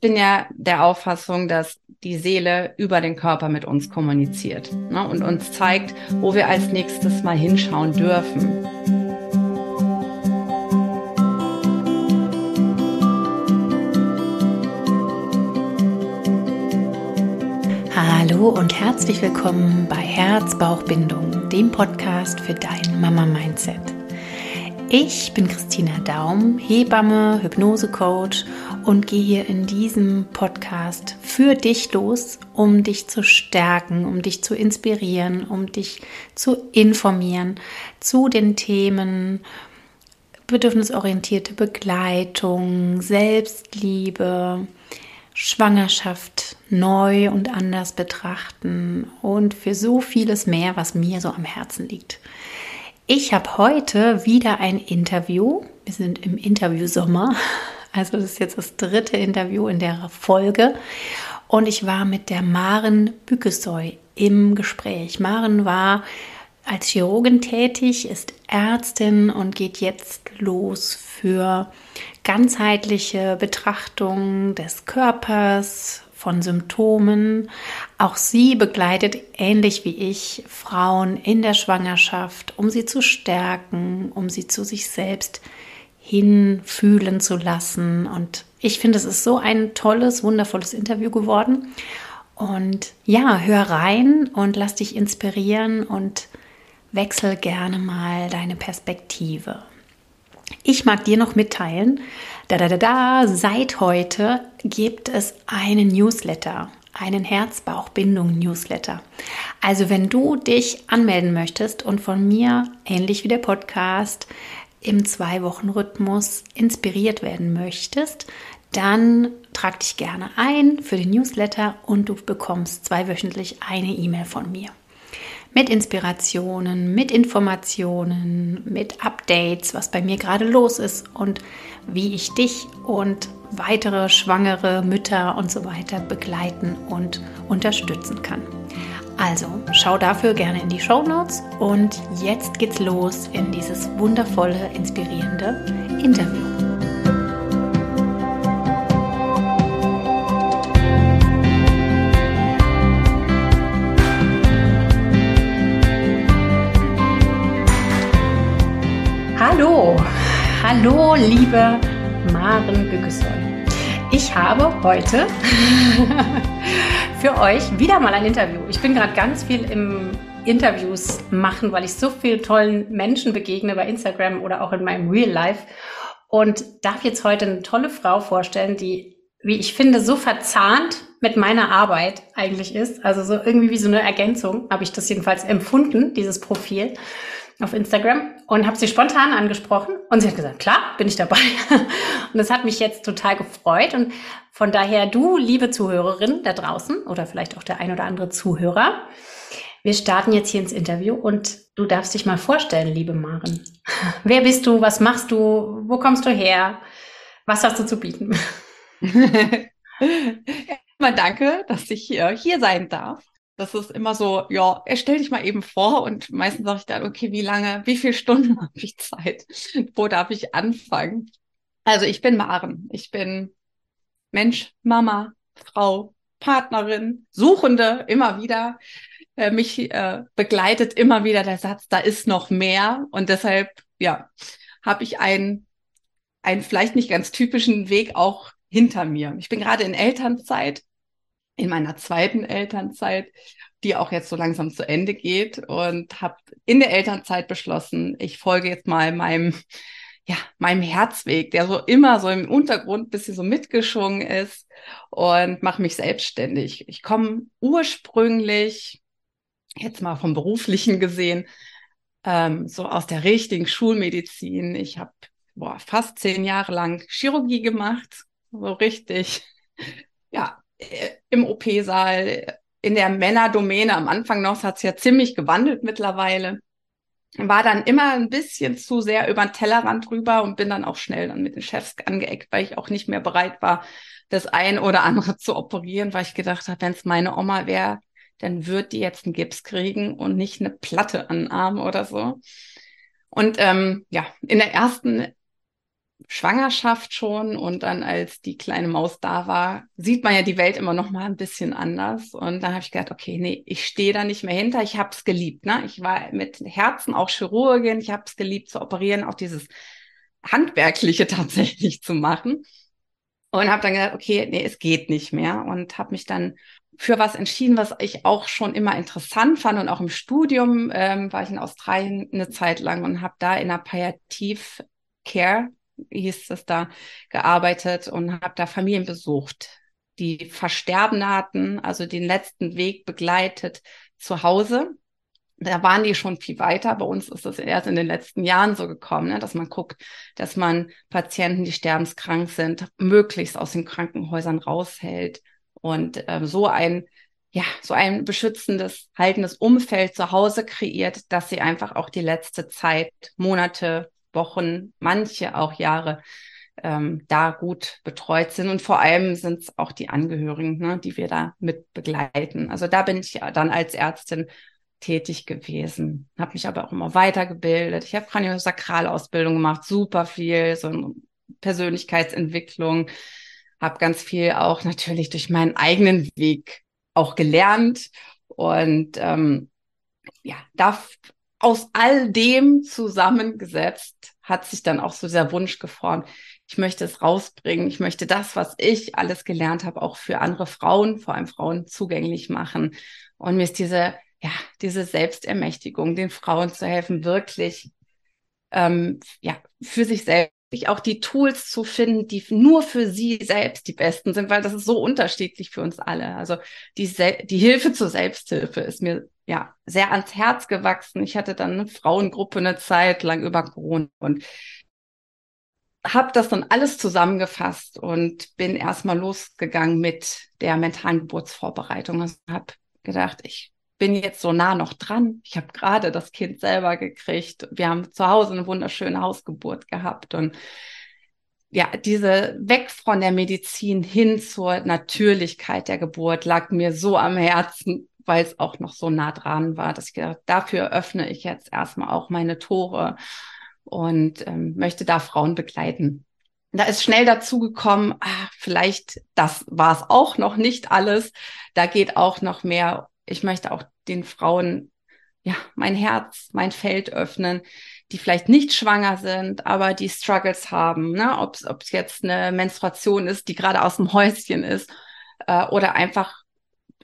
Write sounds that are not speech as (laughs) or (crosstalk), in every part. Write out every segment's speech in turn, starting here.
bin ja der Auffassung, dass die Seele über den Körper mit uns kommuniziert ne, und uns zeigt, wo wir als nächstes mal hinschauen dürfen. Hallo und herzlich willkommen bei Herz-Bauch-Bindung, dem Podcast für dein Mama-Mindset. Ich bin Christina Daum, Hebamme, Hypnose-Coach und gehe hier in diesem Podcast für dich los, um dich zu stärken, um dich zu inspirieren, um dich zu informieren zu den Themen bedürfnisorientierte Begleitung, Selbstliebe, Schwangerschaft neu und anders betrachten und für so vieles mehr, was mir so am Herzen liegt. Ich habe heute wieder ein Interview. Wir sind im Interviewsommer. Also das ist jetzt das dritte Interview in der Folge. Und ich war mit der Maren Bükesoy im Gespräch. Maren war als Chirurgin tätig, ist Ärztin und geht jetzt los für ganzheitliche Betrachtung des Körpers, von Symptomen. Auch sie begleitet ähnlich wie ich Frauen in der Schwangerschaft, um sie zu stärken, um sie zu sich selbst hinfühlen zu lassen. Und ich finde, es ist so ein tolles, wundervolles Interview geworden. Und ja, hör rein und lass dich inspirieren und wechsel gerne mal deine Perspektive. Ich mag dir noch mitteilen, da da da da, seit heute gibt es einen Newsletter, einen Herz-Bauch-Bindung-Newsletter. Also wenn du dich anmelden möchtest und von mir, ähnlich wie der Podcast, im Zwei-Wochen-Rhythmus inspiriert werden möchtest, dann trag dich gerne ein für den Newsletter und du bekommst zweiwöchentlich eine E-Mail von mir. Mit Inspirationen, mit Informationen, mit Updates, was bei mir gerade los ist und wie ich dich und weitere schwangere Mütter und so weiter begleiten und unterstützen kann. Also schau dafür gerne in die Show Notes und jetzt geht's los in dieses wundervolle, inspirierende Interview. Hallo, hallo liebe Maren Bügessoll. Ich habe heute (laughs) für euch wieder mal ein Interview. Ich bin gerade ganz viel im Interviews machen, weil ich so vielen tollen Menschen begegne bei Instagram oder auch in meinem Real Life und darf jetzt heute eine tolle Frau vorstellen, die, wie ich finde, so verzahnt mit meiner Arbeit eigentlich ist. Also so irgendwie wie so eine Ergänzung habe ich das jedenfalls empfunden, dieses Profil auf Instagram und habe sie spontan angesprochen und sie hat gesagt, klar, bin ich dabei. (laughs) und das hat mich jetzt total gefreut und von daher du, liebe Zuhörerin da draußen oder vielleicht auch der ein oder andere Zuhörer, wir starten jetzt hier ins Interview und du darfst dich mal vorstellen, liebe Maren. (laughs) Wer bist du? Was machst du? Wo kommst du her? Was hast du zu bieten? (laughs) Mal danke, dass ich hier, hier sein darf. Das ist immer so, ja, stell dich mal eben vor und meistens sage ich dann, okay, wie lange, wie viele Stunden (laughs) habe ich Zeit? Wo darf ich anfangen? Also ich bin Maren. Ich bin Mensch, Mama, Frau, Partnerin, Suchende, immer wieder. Äh, mich äh, begleitet immer wieder der Satz, da ist noch mehr. Und deshalb, ja, habe ich einen, einen vielleicht nicht ganz typischen Weg auch hinter mir. Ich bin gerade in Elternzeit in meiner zweiten Elternzeit, die auch jetzt so langsam zu Ende geht und habe in der Elternzeit beschlossen, ich folge jetzt mal meinem ja, meinem Herzweg, der so immer so im Untergrund bisschen so mitgeschwungen ist und mache mich selbstständig. Ich komme ursprünglich, jetzt mal vom beruflichen gesehen, ähm, so aus der richtigen Schulmedizin. Ich habe fast zehn Jahre lang Chirurgie gemacht, so richtig, ja, im OP-Saal, in der Männerdomäne am Anfang noch, hat es ja ziemlich gewandelt mittlerweile. War dann immer ein bisschen zu sehr über den Tellerrand drüber und bin dann auch schnell dann mit den Chefs angeeckt, weil ich auch nicht mehr bereit war, das ein oder andere zu operieren, weil ich gedacht habe, wenn es meine Oma wäre, dann wird die jetzt einen Gips kriegen und nicht eine Platte an den Arm oder so. Und ähm, ja, in der ersten Schwangerschaft schon und dann als die kleine Maus da war, sieht man ja die Welt immer noch mal ein bisschen anders. Und dann habe ich gedacht, okay, nee, ich stehe da nicht mehr hinter, ich habe es geliebt, ne? Ich war mit Herzen auch Chirurgin, ich habe es geliebt zu operieren, auch dieses handwerkliche (laughs) tatsächlich zu machen. Und habe dann gedacht, okay, nee, es geht nicht mehr. Und habe mich dann für was entschieden, was ich auch schon immer interessant fand. Und auch im Studium ähm, war ich in Australien eine Zeit lang und habe da in der Palliativ Care hieß es da gearbeitet und habe da Familien besucht, die Versterben hatten, also den letzten Weg begleitet zu Hause. Da waren die schon viel weiter. Bei uns ist das erst in den letzten Jahren so gekommen, ne, dass man guckt, dass man Patienten, die sterbenskrank sind, möglichst aus den Krankenhäusern raushält und ähm, so ein ja, so ein beschützendes, haltendes Umfeld zu Hause kreiert, dass sie einfach auch die letzte Zeit, Monate, Wochen, manche auch Jahre ähm, da gut betreut sind. Und vor allem sind es auch die Angehörigen, ne, die wir da mit begleiten. Also da bin ich dann als Ärztin tätig gewesen, habe mich aber auch immer weitergebildet. Ich habe Kraniosakralausbildung gemacht, super viel, so eine Persönlichkeitsentwicklung, habe ganz viel auch natürlich durch meinen eigenen Weg auch gelernt und ähm, ja, da aus all dem zusammengesetzt hat sich dann auch so dieser Wunsch geformt. Ich möchte es rausbringen. Ich möchte das, was ich alles gelernt habe, auch für andere Frauen, vor allem Frauen zugänglich machen. Und mir ist diese, ja, diese Selbstermächtigung, den Frauen zu helfen, wirklich, ähm, ja, für sich selbst auch die Tools zu finden, die nur für sie selbst die besten sind, weil das ist so unterschiedlich für uns alle. Also die, die Hilfe zur Selbsthilfe ist mir ja sehr ans Herz gewachsen. Ich hatte dann eine Frauengruppe eine Zeit lang über Corona und habe das dann alles zusammengefasst und bin erstmal losgegangen mit der mentalen Geburtsvorbereitung. Also habe gedacht, ich bin jetzt so nah noch dran. Ich habe gerade das Kind selber gekriegt. Wir haben zu Hause eine wunderschöne Hausgeburt gehabt und ja, diese weg von der Medizin hin zur Natürlichkeit der Geburt lag mir so am Herzen, weil es auch noch so nah dran war, dass ich gedacht, dafür öffne ich jetzt erstmal auch meine Tore und ähm, möchte da Frauen begleiten. Da ist schnell dazu gekommen, ah, vielleicht das war es auch noch nicht alles. Da geht auch noch mehr ich möchte auch den Frauen ja mein Herz, mein Feld öffnen, die vielleicht nicht schwanger sind, aber die Struggles haben, ne? ob es jetzt eine Menstruation ist, die gerade aus dem Häuschen ist, äh, oder einfach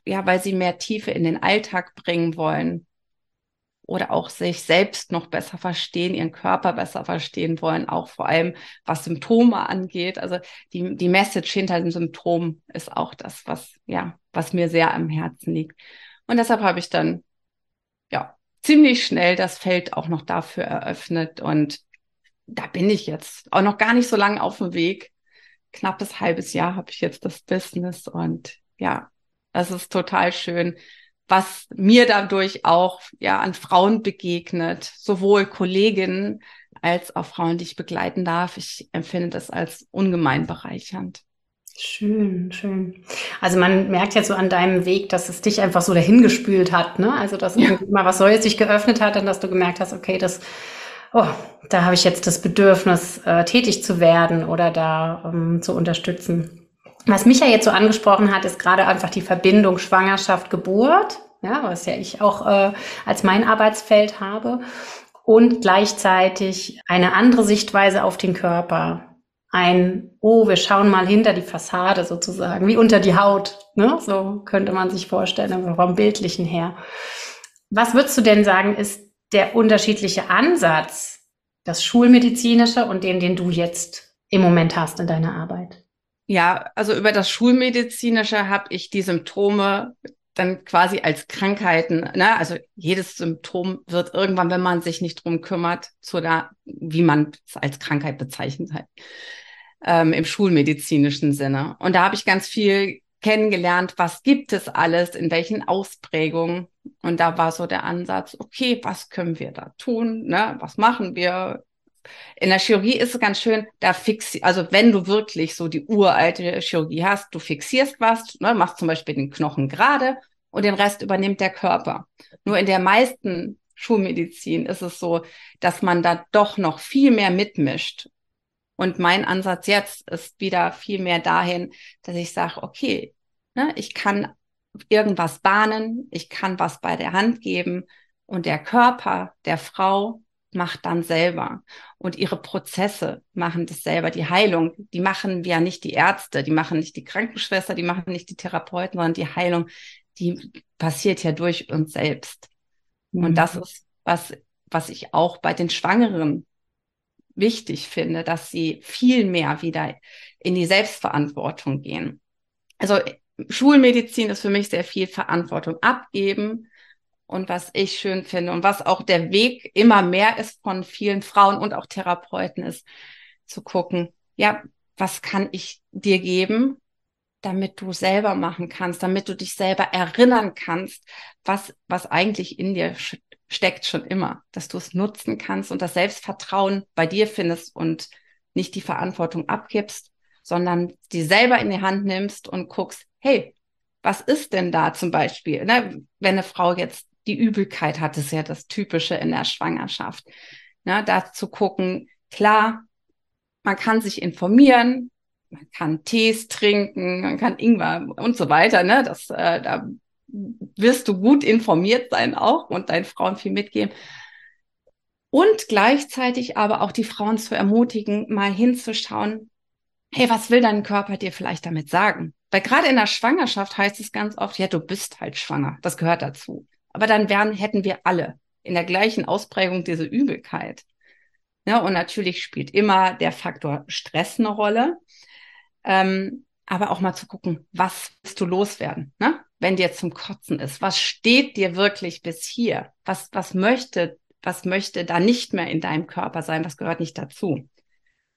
ja, weil sie mehr Tiefe in den Alltag bringen wollen oder auch sich selbst noch besser verstehen, ihren Körper besser verstehen wollen, auch vor allem was Symptome angeht. Also die, die Message hinter dem Symptom ist auch das, was, ja, was mir sehr am Herzen liegt. Und deshalb habe ich dann, ja, ziemlich schnell das Feld auch noch dafür eröffnet. Und da bin ich jetzt auch noch gar nicht so lange auf dem Weg. Knappes halbes Jahr habe ich jetzt das Business und ja, das ist total schön, was mir dadurch auch ja an Frauen begegnet, sowohl Kolleginnen als auch Frauen, die ich begleiten darf. Ich empfinde das als ungemein bereichernd. Schön, schön. Also man merkt ja so an deinem Weg, dass es dich einfach so dahingespült hat, ne? Also dass ja. mal was Neues sich geöffnet hat und dass du gemerkt hast, okay, das, oh, da habe ich jetzt das Bedürfnis, äh, tätig zu werden oder da um, zu unterstützen. Was mich ja jetzt so angesprochen hat, ist gerade einfach die Verbindung Schwangerschaft, Geburt, ja, was ja ich auch äh, als mein Arbeitsfeld habe und gleichzeitig eine andere Sichtweise auf den Körper ein, oh, wir schauen mal hinter die Fassade sozusagen, wie unter die Haut. Ne? So könnte man sich vorstellen, vom Bildlichen her. Was würdest du denn sagen, ist der unterschiedliche Ansatz, das Schulmedizinische und den, den du jetzt im Moment hast in deiner Arbeit? Ja, also über das Schulmedizinische habe ich die Symptome dann quasi als Krankheiten, ne? also jedes Symptom wird irgendwann, wenn man sich nicht drum kümmert, zu der, wie man es als Krankheit bezeichnet hat ähm, im schulmedizinischen Sinne. Und da habe ich ganz viel kennengelernt, was gibt es alles, in welchen Ausprägungen. Und da war so der Ansatz, okay, was können wir da tun? Ne? Was machen wir? In der Chirurgie ist es ganz schön, da fixi also wenn du wirklich so die uralte Chirurgie hast, du fixierst was, ne, machst zum Beispiel den Knochen gerade und den Rest übernimmt der Körper. Nur in der meisten Schulmedizin ist es so, dass man da doch noch viel mehr mitmischt Und mein Ansatz jetzt ist wieder viel mehr dahin, dass ich sage, okay, ne, ich kann irgendwas bahnen, ich kann was bei der Hand geben und der Körper der Frau macht dann selber. Und ihre Prozesse machen das selber. Die Heilung, die machen ja nicht die Ärzte, die machen nicht die Krankenschwester, die machen nicht die Therapeuten, sondern die Heilung, die passiert ja durch uns selbst. Mhm. Und das ist, was, was ich auch bei den Schwangeren wichtig finde, dass sie viel mehr wieder in die Selbstverantwortung gehen. Also Schulmedizin ist für mich sehr viel Verantwortung abgeben, und was ich schön finde und was auch der Weg immer mehr ist von vielen Frauen und auch Therapeuten ist, zu gucken, ja, was kann ich dir geben, damit du selber machen kannst, damit du dich selber erinnern kannst, was, was eigentlich in dir steckt schon immer, dass du es nutzen kannst und das Selbstvertrauen bei dir findest und nicht die Verantwortung abgibst, sondern die selber in die Hand nimmst und guckst, hey, was ist denn da zum Beispiel, ne? wenn eine Frau jetzt die Übelkeit hat, ist ja das Typische in der Schwangerschaft. Ne, da zu gucken, klar, man kann sich informieren, man kann Tees trinken, man kann Ingwer und so weiter. Ne? Das, äh, da wirst du gut informiert sein auch und deinen Frauen viel mitgeben. Und gleichzeitig aber auch die Frauen zu ermutigen, mal hinzuschauen, hey, was will dein Körper dir vielleicht damit sagen? Weil gerade in der Schwangerschaft heißt es ganz oft, ja, du bist halt schwanger. Das gehört dazu. Aber dann wären, hätten wir alle in der gleichen Ausprägung diese Übelkeit. Ja, und natürlich spielt immer der Faktor Stress eine Rolle. Ähm, aber auch mal zu gucken, was willst du loswerden, ne? wenn dir zum Kotzen ist? Was steht dir wirklich bis hier? Was, was möchte, was möchte da nicht mehr in deinem Körper sein? Was gehört nicht dazu?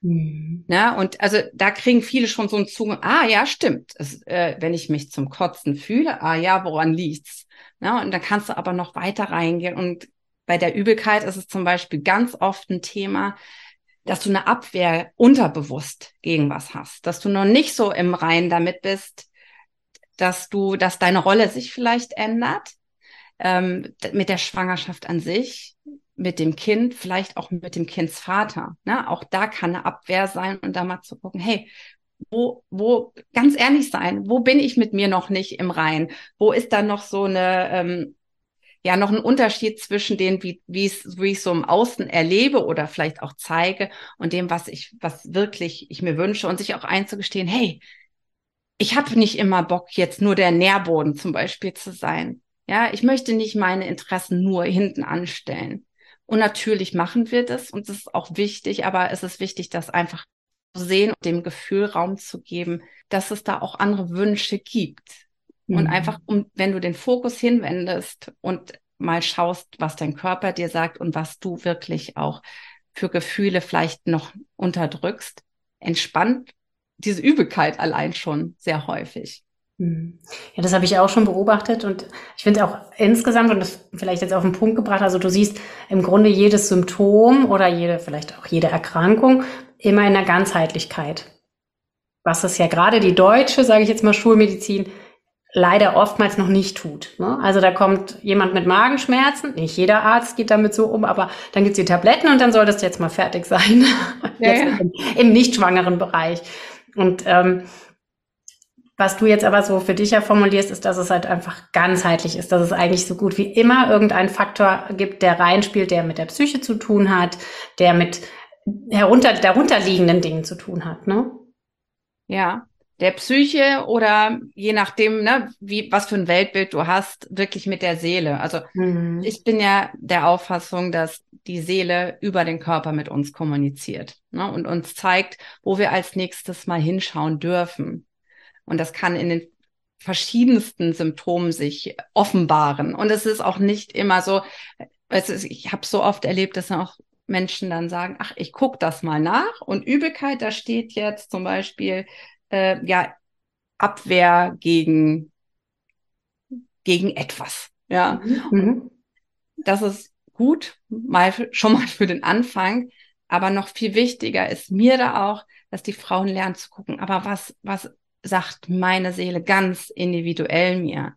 Mhm. Ja, und also da kriegen viele schon so einen Zugang, ah ja, stimmt. Es, äh, wenn ich mich zum Kotzen fühle, ah ja, woran liegt's? Ja, und dann kannst du aber noch weiter reingehen. Und bei der Übelkeit ist es zum Beispiel ganz oft ein Thema, dass du eine Abwehr unterbewusst gegen was hast, dass du noch nicht so im Reinen damit bist, dass du, dass deine Rolle sich vielleicht ändert ähm, mit der Schwangerschaft an sich, mit dem Kind, vielleicht auch mit dem Kindsvater. Ne? Auch da kann eine Abwehr sein und da mal zu gucken, hey, wo, wo, ganz ehrlich sein, wo bin ich mit mir noch nicht im Rein? Wo ist da noch so eine, ähm, ja, noch ein Unterschied zwischen dem, wie, wie es, ich so im Außen erlebe oder vielleicht auch zeige und dem, was ich, was wirklich ich mir wünsche und sich auch einzugestehen, hey, ich habe nicht immer Bock, jetzt nur der Nährboden zum Beispiel zu sein. Ja, ich möchte nicht meine Interessen nur hinten anstellen. Und natürlich machen wir das und das ist auch wichtig, aber es ist wichtig, das einfach zu sehen und dem Gefühl Raum zu geben, dass es da auch andere Wünsche gibt. Mhm. Und einfach, um, wenn du den Fokus hinwendest und mal schaust, was dein Körper dir sagt und was du wirklich auch für Gefühle vielleicht noch unterdrückst, entspannt diese Übelkeit allein schon sehr häufig. Mhm. Ja, das habe ich auch schon beobachtet und ich finde auch insgesamt und das vielleicht jetzt auf den Punkt gebracht, also du siehst im Grunde jedes Symptom oder jede, vielleicht auch jede Erkrankung immer in der Ganzheitlichkeit. Was es ja gerade die deutsche, sage ich jetzt mal, Schulmedizin leider oftmals noch nicht tut. Ne? Also da kommt jemand mit Magenschmerzen, nicht jeder Arzt geht damit so um, aber dann gibt's die Tabletten und dann soll das jetzt mal fertig sein. (laughs) Ja, ja. Im, Im nicht schwangeren Bereich. Und ähm, was du jetzt aber so für dich ja formulierst, ist, dass es halt einfach ganzheitlich ist, dass es eigentlich so gut wie immer irgendeinen Faktor gibt, der reinspielt, der mit der Psyche zu tun hat, der mit herunter, darunterliegenden Dingen zu tun hat, ne? Ja, der Psyche oder je nachdem, ne, wie, was für ein Weltbild du hast, wirklich mit der Seele. Also mhm. ich bin ja der Auffassung, dass die Seele über den Körper mit uns kommuniziert ne, und uns zeigt, wo wir als nächstes mal hinschauen dürfen. Und das kann in den verschiedensten Symptomen sich offenbaren. Und es ist auch nicht immer so, also ich habe so oft erlebt, dass auch Menschen dann sagen, ach, ich gucke das mal nach und Übelkeit, da steht jetzt zum Beispiel äh, ja Abwehr gegen gegen etwas. Ja, mhm. mhm. das ist gut, mal schon mal für den Anfang. Aber noch viel wichtiger ist mir da auch, dass die Frauen lernen zu gucken. Aber was was sagt meine Seele ganz individuell mir?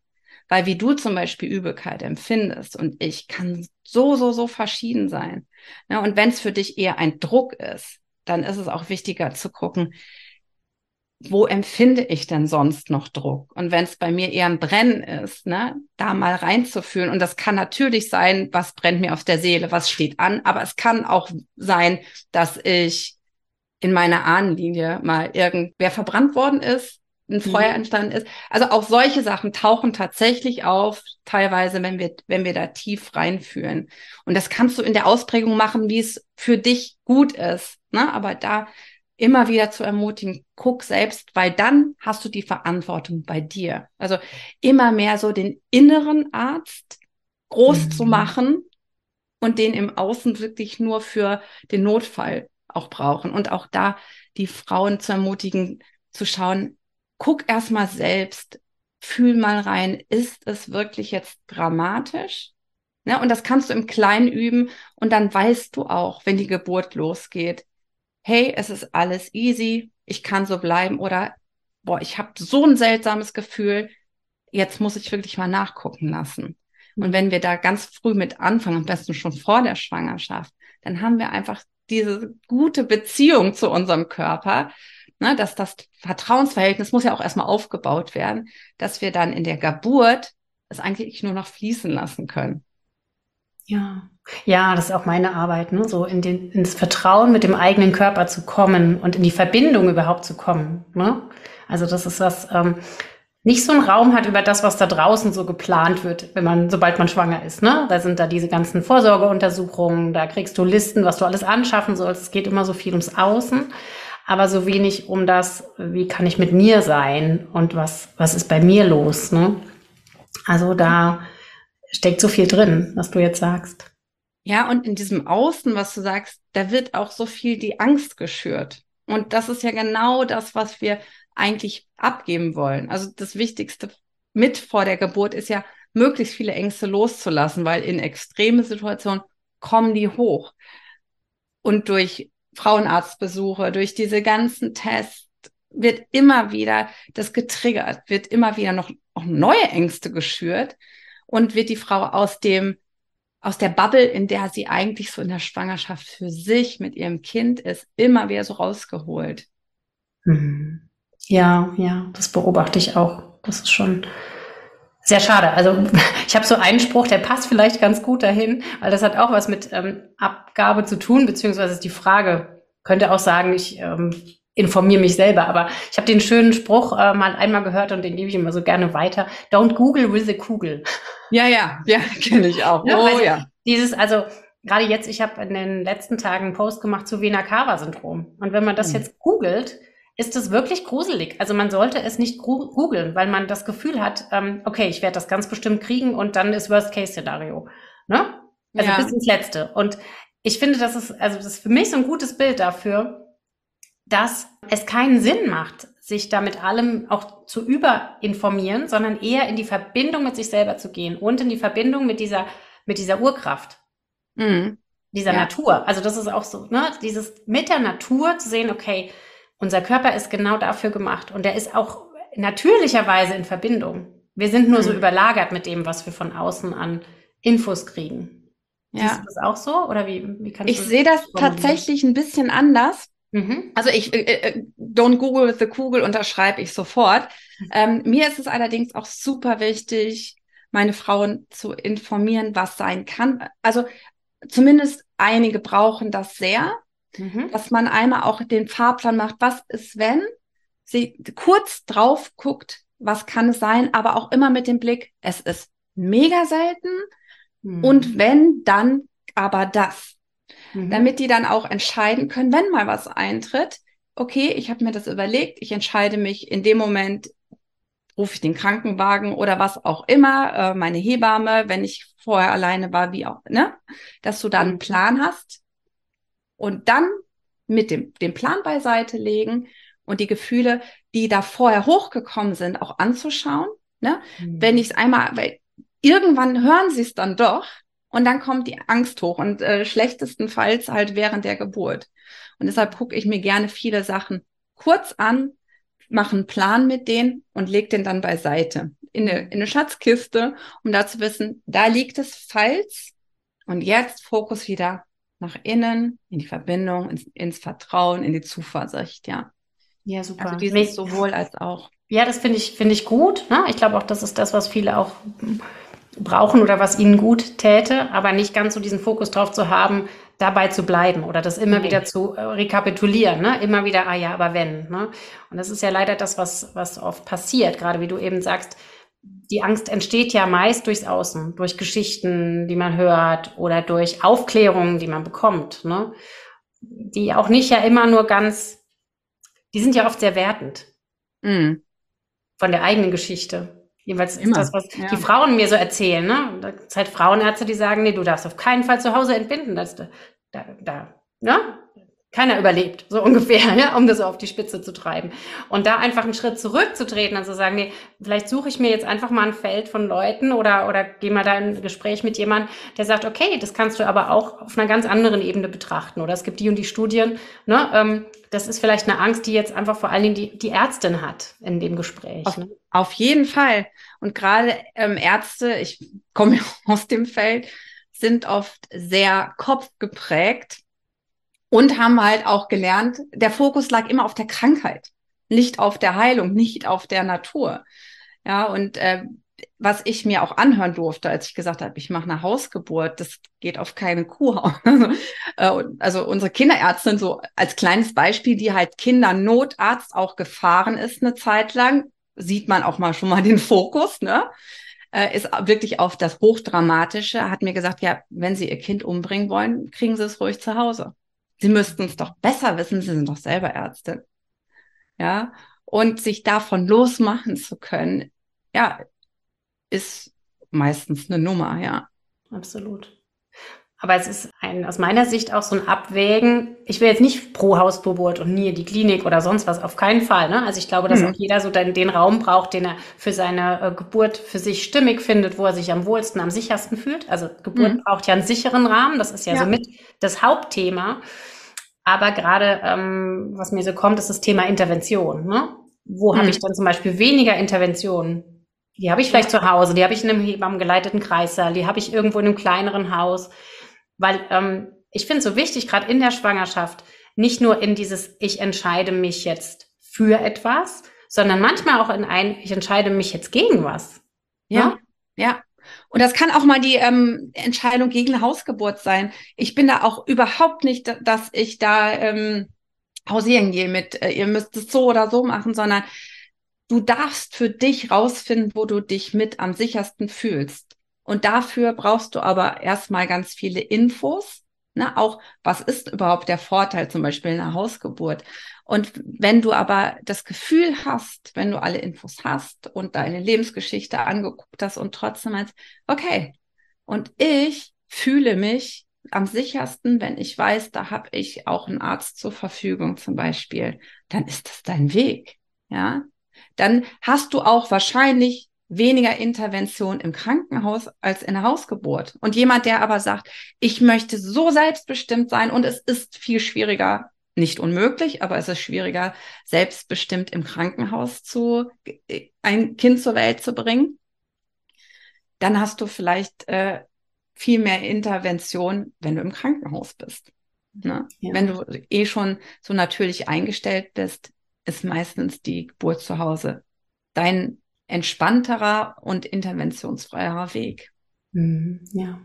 Weil wie du zum Beispiel Übelkeit empfindest und ich kann so, so, so verschieden sein. Ja, und wenn es für dich eher ein Druck ist, dann ist es auch wichtiger zu gucken, wo empfinde ich denn sonst noch Druck? Und wenn es bei mir eher ein Brennen ist, ne, da mal reinzufühlen. Und das kann natürlich sein, was brennt mir auf der Seele, was steht an, aber es kann auch sein, dass ich in meiner Ahnenlinie mal irgendwer verbrannt worden ist, ein Feuer mhm. entstanden ist. Also auch solche Sachen tauchen tatsächlich auf, teilweise, wenn wir, wenn wir da tief reinfühlen. Und das kannst du in der Ausprägung machen, wie es für dich gut ist. Ne? Aber da immer wieder zu ermutigen, guck selbst, weil dann hast du die Verantwortung bei dir. Also immer mehr so den inneren Arzt groß mhm. zu machen und den im Außen wirklich nur für den Notfall auch brauchen. Und auch da die Frauen zu ermutigen, zu schauen, guck erst mal selbst, fühl mal rein, ist es wirklich jetzt dramatisch? Ne? Und das kannst du im Kleinen üben und dann weißt du auch, wenn die Geburt losgeht, hey, es ist alles easy, ich kann so bleiben oder boah, ich habe so ein seltsames Gefühl, jetzt muss ich wirklich mal nachgucken lassen. Und wenn wir da ganz früh mit anfangen, am besten schon vor der Schwangerschaft, dann haben wir einfach diese gute Beziehung zu unserem Körper, ne, dass das Vertrauensverhältnis muss ja auch erstmal aufgebaut werden, dass wir dann in der Geburt es eigentlich nur noch fließen lassen können. Ja, ja, das ist auch meine Arbeit, ne? so in den, ins Vertrauen mit dem eigenen Körper zu kommen und in die Verbindung überhaupt zu kommen. Ne? Also das ist was, ähm, nicht so einen Raum hat über das, was da draußen so geplant wird, wenn man, sobald man schwanger ist. Ne? Da sind da diese ganzen Vorsorgeuntersuchungen, da kriegst du Listen, was du alles anschaffen sollst. Es geht immer so viel ums Außen, aber so wenig um das, wie kann ich mit mir sein und was, was ist bei mir los. Ne? Also da steckt so viel drin, was du jetzt sagst. Ja, und in diesem Außen, was du sagst, da wird auch so viel die Angst geschürt. Und das ist ja genau das, was wir eigentlich abgeben wollen. Also das Wichtigste mit vor der Geburt ist ja, möglichst viele Ängste loszulassen, weil in extreme Situationen kommen die hoch. Und durch Frauenarztbesuche, durch diese ganzen Tests wird immer wieder das getriggert, wird immer wieder noch, noch neue Ängste geschürt und wird die Frau aus dem aus der Bubble, in der sie eigentlich so in der Schwangerschaft für sich mit ihrem Kind ist, immer wieder so rausgeholt. Mhm. Ja, ja, das beobachte ich auch. Das ist schon sehr schade. Also (laughs) ich habe so einen Spruch, der passt vielleicht ganz gut dahin, weil das hat auch was mit ähm, Abgabe zu tun, beziehungsweise ist die Frage, könnte auch sagen, ich ähm, informiere mich selber, aber ich habe den schönen Spruch äh, mal einmal gehört und den gebe ich immer so gerne weiter. Don't Google with a Kugel. Ja, ja, ja, (laughs) kenne ich auch. Ja, oh ja. Dieses, also gerade jetzt, ich habe in den letzten Tagen einen Post gemacht zu Vena-Cava-Syndrom. Und wenn man das hm. jetzt googelt, ist es wirklich gruselig. Also man sollte es nicht googeln, weil man das Gefühl hat, ähm, okay, ich werde das ganz bestimmt kriegen und dann ist Worst-Case-Szenario. Ne? Also ja. bis ins Letzte. Und ich finde, das ist, also das ist für mich so ein gutes Bild dafür, dass es keinen Sinn macht, sich da mit allem auch zu überinformieren, sondern eher in die Verbindung mit sich selber zu gehen und in die Verbindung mit dieser, mit dieser Urkraft. Mhm. Dieser ja. Natur. Also das ist auch so, ne? Dieses mit der Natur zu sehen, okay, unser Körper ist genau dafür gemacht und er ist auch natürlicherweise in Verbindung. Wir sind nur mhm. so überlagert mit dem, was wir von außen an Infos kriegen. Ja. Siehst du das auch so? Oder wie, wie kannst ich sehe das tatsächlich ein bisschen anders. Mhm. Also ich, äh, äh, don't Google with the Kugel unterschreibe ich sofort. Ähm, mir ist es allerdings auch super wichtig, meine Frauen zu informieren, was sein kann. Also zumindest einige brauchen das sehr. Mhm. Dass man einmal auch den Fahrplan macht, was ist, wenn sie kurz drauf guckt, was kann es sein, aber auch immer mit dem Blick, es ist mega selten mhm. und wenn, dann aber das. Mhm. Damit die dann auch entscheiden können, wenn mal was eintritt, okay, ich habe mir das überlegt, ich entscheide mich in dem Moment, rufe ich den Krankenwagen oder was auch immer, äh, meine Hebamme, wenn ich vorher alleine war, wie auch, ne? Dass du dann einen mhm. Plan hast, und dann mit dem, dem Plan beiseite legen und die Gefühle, die da vorher hochgekommen sind, auch anzuschauen. Ne? Mhm. Wenn ich es einmal, weil irgendwann hören sie es dann doch und dann kommt die Angst hoch und äh, schlechtestenfalls halt während der Geburt. Und deshalb gucke ich mir gerne viele Sachen kurz an, mache einen Plan mit denen und leg den dann beiseite in eine, in eine Schatzkiste, um da zu wissen, da liegt es falls und jetzt Fokus wieder nach innen, in die Verbindung, ins, ins Vertrauen, in die Zuversicht, ja. Ja, super. Also dieses sowohl als auch. Ja, das finde ich, finde ich gut. Ne? Ich glaube auch, das ist das, was viele auch brauchen oder was ihnen gut täte, aber nicht ganz so diesen Fokus drauf zu haben, dabei zu bleiben oder das immer nee. wieder zu äh, rekapitulieren, ne? immer wieder, ah ja, aber wenn. Ne? Und das ist ja leider das, was, was oft passiert, gerade wie du eben sagst, die Angst entsteht ja meist durchs Außen, durch Geschichten, die man hört oder durch Aufklärungen, die man bekommt, ne? die auch nicht ja immer nur ganz, die sind ja oft sehr wertend mm. von der eigenen Geschichte. Jedenfalls ist das, was ja. die Frauen mir so erzählen. Ne? Da ist halt Frauenärzte, die sagen, nee, du darfst auf keinen Fall zu Hause entbinden. Das, da, da, ne? Keiner überlebt, so (laughs) ungefähr, ja, um das so auf die Spitze zu treiben. Und da einfach einen Schritt zurückzutreten und zu sagen, nee, vielleicht suche ich mir jetzt einfach mal ein Feld von Leuten oder, oder gehe mal da in ein Gespräch mit jemandem, der sagt, okay, das kannst du aber auch auf einer ganz anderen Ebene betrachten. Oder es gibt die und die Studien, ne, ähm, das ist vielleicht eine Angst, die jetzt einfach vor allen Dingen die, die Ärztin hat in dem Gespräch. Auf, ne? auf jeden Fall. Und gerade ähm, Ärzte, ich komme (laughs) aus dem Feld, sind oft sehr kopfgeprägt und haben halt auch gelernt, der Fokus lag immer auf der Krankheit, nicht auf der Heilung, nicht auf der Natur. Ja, und äh, was ich mir auch anhören durfte, als ich gesagt habe, ich mache eine Hausgeburt, das geht auf keine Kuh. (laughs) Äh, also unsere Kinderärztin so als kleines Beispiel, die halt Kindernotarzt auch gefahren ist eine Zeit lang, sieht man auch mal schon mal den Fokus, ne? Äh, ist wirklich auf das Hochdramatische, hat mir gesagt, ja, wenn Sie Ihr Kind umbringen wollen, kriegen Sie es ruhig zu Hause. Sie müssten es doch besser wissen, Sie sind doch selber Ärztin. Ja, und sich davon losmachen zu können, ja, ist meistens eine Nummer, ja. Absolut. Aber es ist ein, aus meiner Sicht auch so ein Abwägen. Ich will jetzt nicht pro Hausgeburt und nie die Klinik oder sonst was, auf keinen Fall. Ne? Also ich glaube, dass mhm. auch jeder so den, den, Raum braucht, den er für seine äh, Geburt für sich stimmig findet, wo er sich am wohlsten, am sichersten fühlt. Also Geburt mhm. braucht ja einen sicheren Rahmen. Das ist ja, ja. so mit das Hauptthema. Aber gerade, ähm, was mir so kommt, ist das Thema Intervention. Ne? Wo mhm. habe ich dann zum Beispiel weniger Interventionen? Die habe ich vielleicht zu Hause, die habe ich in einem Hebammengeleiteten Kreissaal, die habe ich irgendwo in einem kleineren Haus. Weil ähm, ich finde es so wichtig, gerade in der Schwangerschaft, nicht nur in dieses, ich entscheide mich jetzt für etwas, sondern manchmal auch in ein, ich entscheide mich jetzt gegen was. Ja, ne? ja. ja. Und das kann auch mal die ähm, Entscheidung gegen eine Hausgeburt sein. Ich bin da auch überhaupt nicht, dass ich da ähm, hausieren gehe mit, äh, ihr müsst es so oder so machen, sondern du darfst für dich rausfinden, wo du dich mit am sichersten fühlst. Und dafür brauchst du aber erstmal ganz viele Infos. Ne, auch was ist überhaupt der Vorteil zum Beispiel einer Hausgeburt? Und wenn du aber das Gefühl hast, wenn du alle Infos hast und deine Lebensgeschichte angeguckt hast und trotzdem meinst, okay, und ich fühle mich am sichersten, wenn ich weiß, da habe ich auch einen Arzt zur Verfügung zum Beispiel, dann ist das dein Weg. Ja, dann hast du auch wahrscheinlich weniger Intervention im Krankenhaus als in der Hausgeburt. Und jemand, der aber sagt, ich möchte so selbstbestimmt sein und es ist viel schwieriger, nicht unmöglich, aber es ist schwieriger, selbstbestimmt im Krankenhaus zu, ein Kind zur Welt zu bringen, dann hast du vielleicht äh, viel mehr Intervention, wenn du im Krankenhaus bist. Ne? Ja. Wenn du eh schon so natürlich eingestellt bist, ist meistens die Geburt zu Hause dein entspannterer und interventionsfreierer Weg. Mhm, ja.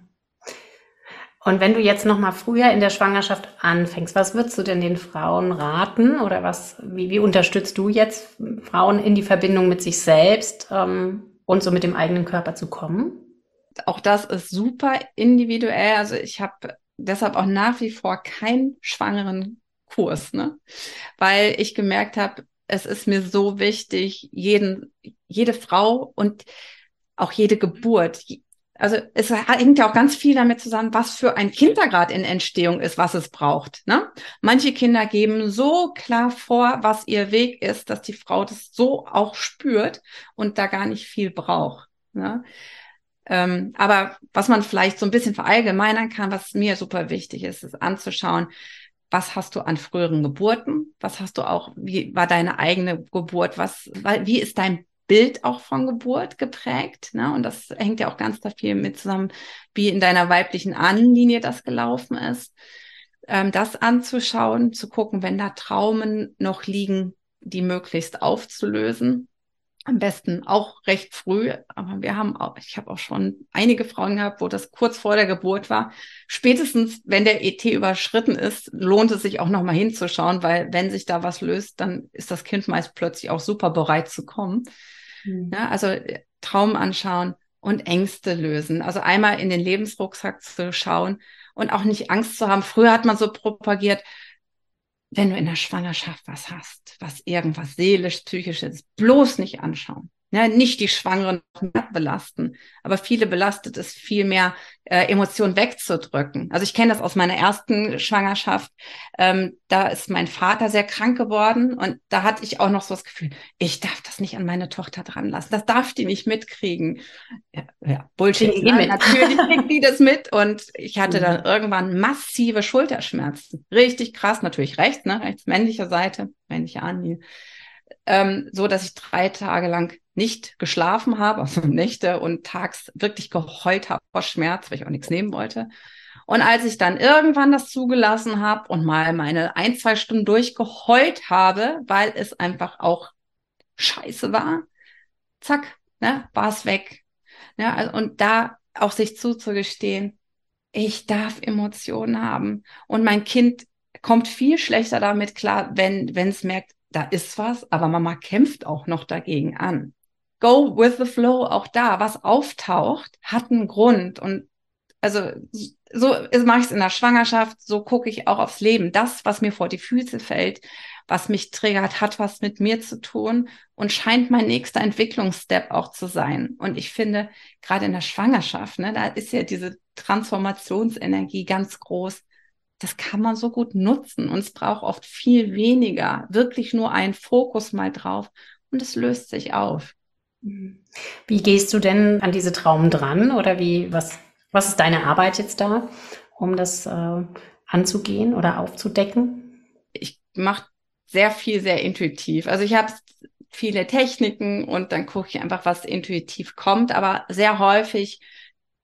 Und wenn du jetzt noch mal früher in der Schwangerschaft anfängst, was würdest du denn den Frauen raten oder was, wie, wie unterstützt du jetzt Frauen in die Verbindung mit sich selbst ähm, und so mit dem eigenen Körper zu kommen? Auch das ist super individuell. Also ich habe deshalb auch nach wie vor keinen schwangeren Kurs, ne? Weil ich gemerkt habe, es ist mir so wichtig, jeden, jede Frau und auch jede Geburt. Also es hängt ja auch ganz viel damit zusammen, was für ein Kindergrad in Entstehung ist, was es braucht. Ne? Manche Kinder geben so klar vor, was ihr Weg ist, dass die Frau das so auch spürt und da gar nicht viel braucht. Ne? Ähm, aber was man vielleicht so ein bisschen verallgemeinern kann, was mir super wichtig ist, ist anzuschauen, was hast du an früheren Geburten? Was hast du auch, wie war deine eigene Geburt? Was, wie ist dein Bild auch von Geburt geprägt? Ne? Und das hängt ja auch ganz da viel mit zusammen, wie in deiner weiblichen Ahnenlinie das gelaufen ist. ähm, das anzuschauen, zu gucken, wenn da Traumen noch liegen, die möglichst aufzulösen. Am besten auch recht früh, aber wir haben auch, ich habe auch schon einige Frauen gehabt, wo das kurz vor der Geburt war. Spätestens, wenn der ET überschritten ist, lohnt es sich auch noch mal hinzuschauen, weil wenn sich da was löst, dann ist das Kind meist plötzlich auch super bereit zu kommen. Mhm. Ja, also äh, Traum anschauen und Ängste lösen. Also einmal in den Lebensrucksack zu schauen und auch nicht Angst zu haben. Früher hat man so propagiert, wenn du in der Schwangerschaft was hast, was irgendwas seelisch, psychisches, bloß nicht anschauen. Ja, nicht die Schwangeren belasten, aber viele belastet es viel mehr, äh, Emotionen wegzudrücken. Also ich kenne das aus meiner ersten Schwangerschaft. Ähm, da ist mein Vater sehr krank geworden und da hatte ich auch noch so das Gefühl, ich darf das nicht an meine Tochter dran lassen. Das darf die nicht mitkriegen. Ja, ja Bullshit. Die mit. Natürlich kriegt die das mit und ich (laughs) hatte dann mhm. irgendwann massive Schulterschmerzen. Richtig krass, natürlich rechts, ne, rechts männliche Seite, männliche Anliegen ähm, so dass ich drei Tage lang nicht geschlafen habe, (laughs) also Nächte und tags wirklich geheult habe vor Schmerz, weil ich auch nichts nehmen wollte. Und als ich dann irgendwann das zugelassen habe und mal meine ein, zwei Stunden durchgeheult habe, weil es einfach auch scheiße war, zack, ne, war es weg. Ja, also, und da auch sich zuzugestehen, ich darf Emotionen haben. Und mein Kind kommt viel schlechter damit klar, wenn wenn es merkt, da ist was, aber Mama kämpft auch noch dagegen an. Go with the flow, auch da, was auftaucht, hat einen Grund. Und also so mache ich es in der Schwangerschaft, so gucke ich auch aufs Leben. Das, was mir vor die Füße fällt, was mich triggert, hat was mit mir zu tun und scheint mein nächster Entwicklungsstep auch zu sein. Und ich finde, gerade in der Schwangerschaft, ne, da ist ja diese Transformationsenergie ganz groß das kann man so gut nutzen und es braucht oft viel weniger, wirklich nur einen Fokus mal drauf und es löst sich auf. Wie gehst du denn an diese Traumen dran oder wie, was, was ist deine Arbeit jetzt da, um das äh, anzugehen oder aufzudecken? Ich mache sehr viel, sehr intuitiv. Also ich habe viele Techniken und dann gucke ich einfach, was intuitiv kommt, aber sehr häufig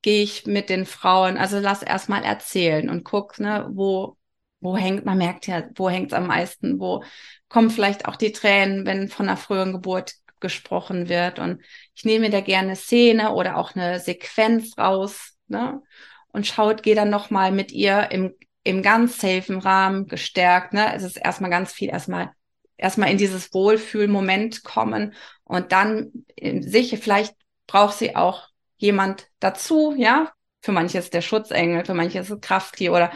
gehe ich mit den Frauen, also lass erstmal erzählen und guck, ne, wo, wo hängt, man merkt ja, wo hängt es am meisten, wo kommen vielleicht auch die Tränen, wenn von einer früheren Geburt gesprochen wird. Und ich nehme da gerne Szene oder auch eine Sequenz raus, ne? Und schaut, gehe dann nochmal mit ihr im, im ganz safen Rahmen gestärkt, ne? Es ist erstmal ganz viel erstmal erstmal in dieses Wohlfühlmoment kommen und dann sich vielleicht braucht sie auch jemand dazu, ja. Für manche ist der Schutzengel, für manche ist es Krafttier oder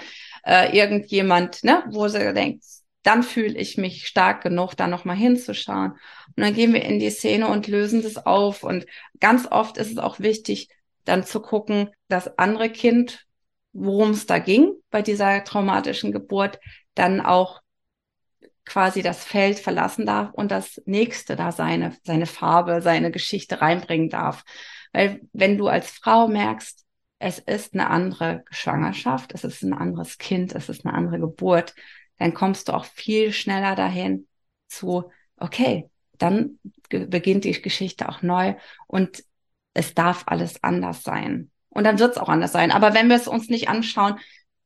äh, irgendjemand, ne, wo sie denkt, dann fühle ich mich stark genug, da nochmal hinzuschauen. Und dann gehen wir in die Szene und lösen das auf. Und ganz oft ist es auch wichtig, dann zu gucken, das andere Kind, worum es da ging bei dieser traumatischen Geburt, dann auch quasi das Feld verlassen darf und das nächste da seine, seine Farbe, seine Geschichte reinbringen darf. Weil wenn du als Frau merkst, es ist eine andere Schwangerschaft, es ist ein anderes Kind, es ist eine andere Geburt, dann kommst du auch viel schneller dahin zu, okay, dann beginnt die Geschichte auch neu und es darf alles anders sein. Und dann wird es auch anders sein. Aber wenn wir es uns nicht anschauen,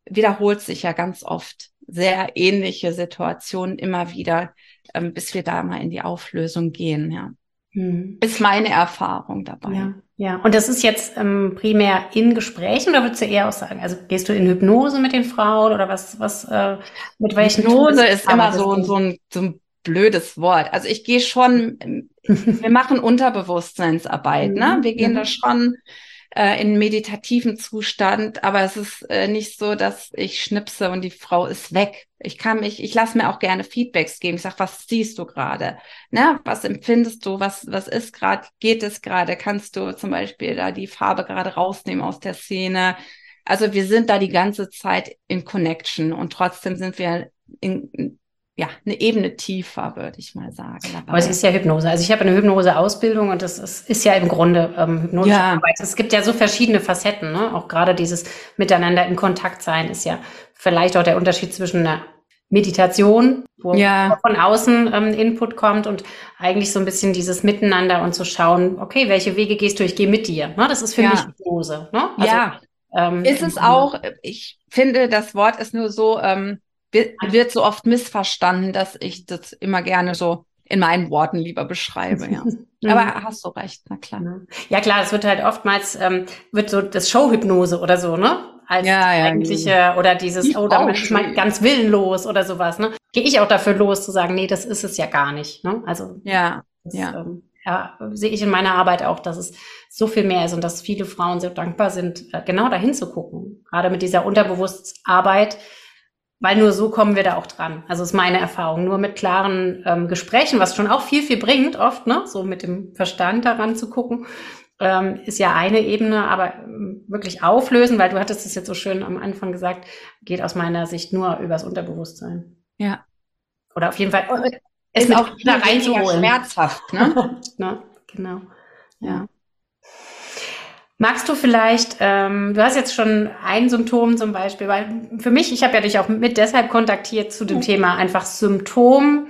wiederholt sich ja ganz oft sehr ähnliche Situationen immer wieder, ähm, bis wir da mal in die Auflösung gehen, ja. Hm. Ist meine Erfahrung dabei. Ja. Ja, und das ist jetzt ähm, primär in Gesprächen oder würdest du eher auch sagen, also gehst du in Hypnose mit den Frauen oder was, was, äh, mit welchen Hypnose ist immer so, so, ein, so ein blödes Wort. Also ich gehe schon, (laughs) wir machen Unterbewusstseinsarbeit, ne? Wir gehen da mhm. schon äh, in meditativen Zustand, aber es ist äh, nicht so, dass ich schnipse und die Frau ist weg. Ich kann mich, ich lasse mir auch gerne Feedbacks geben. Ich sage, was siehst du gerade? Ne? Was empfindest du? Was, was ist gerade? Geht es gerade? Kannst du zum Beispiel da die Farbe gerade rausnehmen aus der Szene? Also wir sind da die ganze Zeit in Connection und trotzdem sind wir in, ja, eine Ebene tiefer, würde ich mal sagen. Dabei. Aber es ist ja Hypnose. Also ich habe eine Hypnose-Ausbildung und das ist, ist, ja im Grunde ähm, Hypnose. Ja. Es gibt ja so verschiedene Facetten, ne? Auch gerade dieses Miteinander in Kontakt sein ist ja vielleicht auch der Unterschied zwischen einer Meditation, wo ja. von außen ähm, Input kommt und eigentlich so ein bisschen dieses Miteinander und zu schauen, okay, welche Wege gehst du? Ich gehe mit dir. Ne? Das ist für ja. mich Hypnose. Ne? Also, ja. Ähm, ist es auch, ich finde, das Wort ist nur so, ähm, wird, wird so oft missverstanden, dass ich das immer gerne so in meinen Worten lieber beschreibe, ja. (laughs) Aber hast du recht, na klar. Ja klar, es wird halt oftmals, ähm, wird so das Showhypnose oder so, ne? Als ja, ja, eigentliche, ja. oder dieses, ich oh, da bin ich mal ganz willenlos oder sowas, ne? Gehe ich auch dafür los zu sagen, nee, das ist es ja gar nicht, ne? Also. Ja, das, ja. Ähm, ja, sehe ich in meiner Arbeit auch, dass es so viel mehr ist und dass viele Frauen sehr dankbar sind, äh, genau dahin zu gucken. Gerade mit dieser Unterbewusstsarbeit, weil nur so kommen wir da auch dran. Also ist meine Erfahrung. Nur mit klaren ähm, Gesprächen, was schon auch viel, viel bringt, oft, ne, so mit dem Verstand daran zu gucken, ähm, ist ja eine Ebene, aber ähm, wirklich auflösen, weil du hattest es jetzt so schön am Anfang gesagt, geht aus meiner Sicht nur übers Unterbewusstsein. Ja. Oder auf jeden Fall es ist auch da reinzuholen. Schmerzhaft, ne? (laughs) ne? Genau. Ja. Magst du vielleicht, ähm, du hast jetzt schon ein Symptom zum Beispiel, weil für mich, ich habe ja dich auch mit deshalb kontaktiert zu dem mhm. Thema einfach Symptom.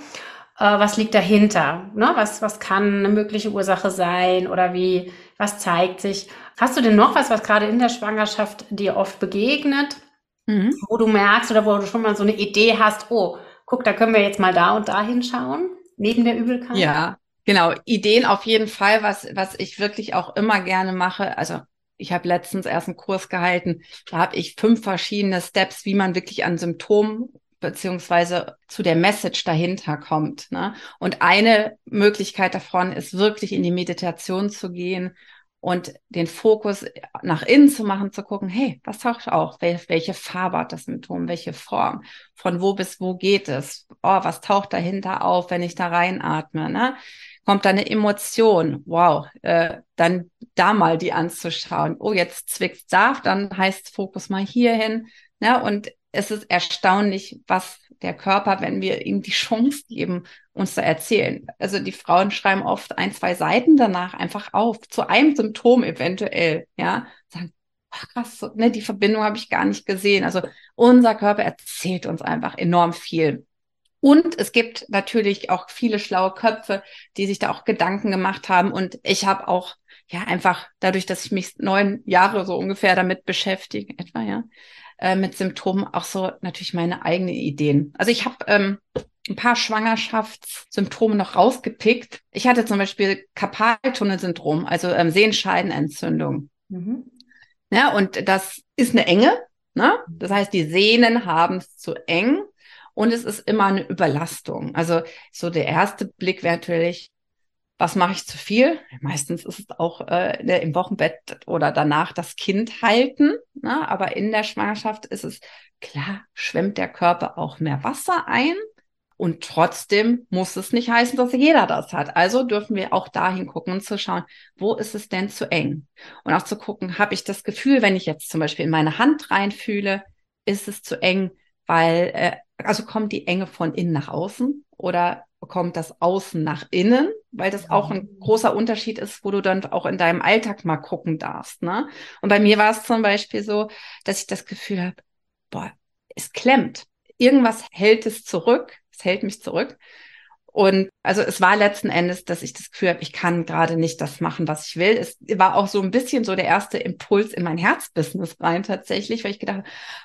Äh, was liegt dahinter? Ne? Was, was kann eine mögliche Ursache sein oder wie, was zeigt sich? Hast du denn noch was, was gerade in der Schwangerschaft dir oft begegnet, mhm. wo du merkst oder wo du schon mal so eine Idee hast, oh, guck, da können wir jetzt mal da und da hinschauen, neben der Übelkeit? Ja, Genau, Ideen auf jeden Fall, was, was ich wirklich auch immer gerne mache. Also ich habe letztens erst einen Kurs gehalten, da habe ich fünf verschiedene Steps, wie man wirklich an Symptomen beziehungsweise zu der Message dahinter kommt. Ne? Und eine Möglichkeit davon ist wirklich in die Meditation zu gehen und den Fokus nach innen zu machen, zu gucken, hey, was taucht auf? welche Farbe hat das Symptom? Welche Form? Von wo bis wo geht es? Oh, was taucht dahinter auf, wenn ich da reinatme? Ne? Kommt da eine Emotion, wow, äh, dann da mal die anzuschauen. Oh, jetzt zwickt's da, dann heißt Fokus mal hierhin. Ne? Und es ist erstaunlich, was der Körper, wenn wir ihm die Chance geben, uns zu erzählen. Also die Frauen schreiben oft ein, zwei Seiten danach einfach auf, zu einem Symptom eventuell, ja, sagen, ach, krass, ne, die Verbindung habe ich gar nicht gesehen. Also unser Körper erzählt uns einfach enorm viel. Und es gibt natürlich auch viele schlaue Köpfe, die sich da auch Gedanken gemacht haben. Und ich habe auch, ja, einfach dadurch, dass ich mich neun Jahre so ungefähr damit beschäftige, etwa, ja, äh, mit Symptomen, auch so natürlich meine eigenen Ideen. Also ich habe ähm, ein paar Schwangerschaftssymptome noch rausgepickt. Ich hatte zum Beispiel Karpaltunnelsyndrom, also ähm, Sehenscheidenentzündung. Mhm. Ja, und das ist eine Enge. Ne? Das heißt, die Sehnen haben es zu eng und es ist immer eine Überlastung. Also so der erste Blick wäre natürlich, was mache ich zu viel? Meistens ist es auch äh, ne, im Wochenbett oder danach das Kind halten. Ne? Aber in der Schwangerschaft ist es klar, schwemmt der Körper auch mehr Wasser ein. Und trotzdem muss es nicht heißen, dass jeder das hat. Also dürfen wir auch dahin gucken und zu schauen, wo ist es denn zu eng? Und auch zu gucken, habe ich das Gefühl, wenn ich jetzt zum Beispiel in meine Hand reinfühle, ist es zu eng, weil äh, also kommt die Enge von innen nach außen oder kommt das Außen nach innen, weil das auch ein großer Unterschied ist, wo du dann auch in deinem Alltag mal gucken darfst. Ne? Und bei mir war es zum Beispiel so, dass ich das Gefühl habe, boah, es klemmt. Irgendwas hält es zurück, es hält mich zurück. Und also es war letzten Endes, dass ich das Gefühl habe, ich kann gerade nicht das machen, was ich will. Es war auch so ein bisschen so der erste Impuls in mein Herzbusiness rein tatsächlich, weil ich gedacht,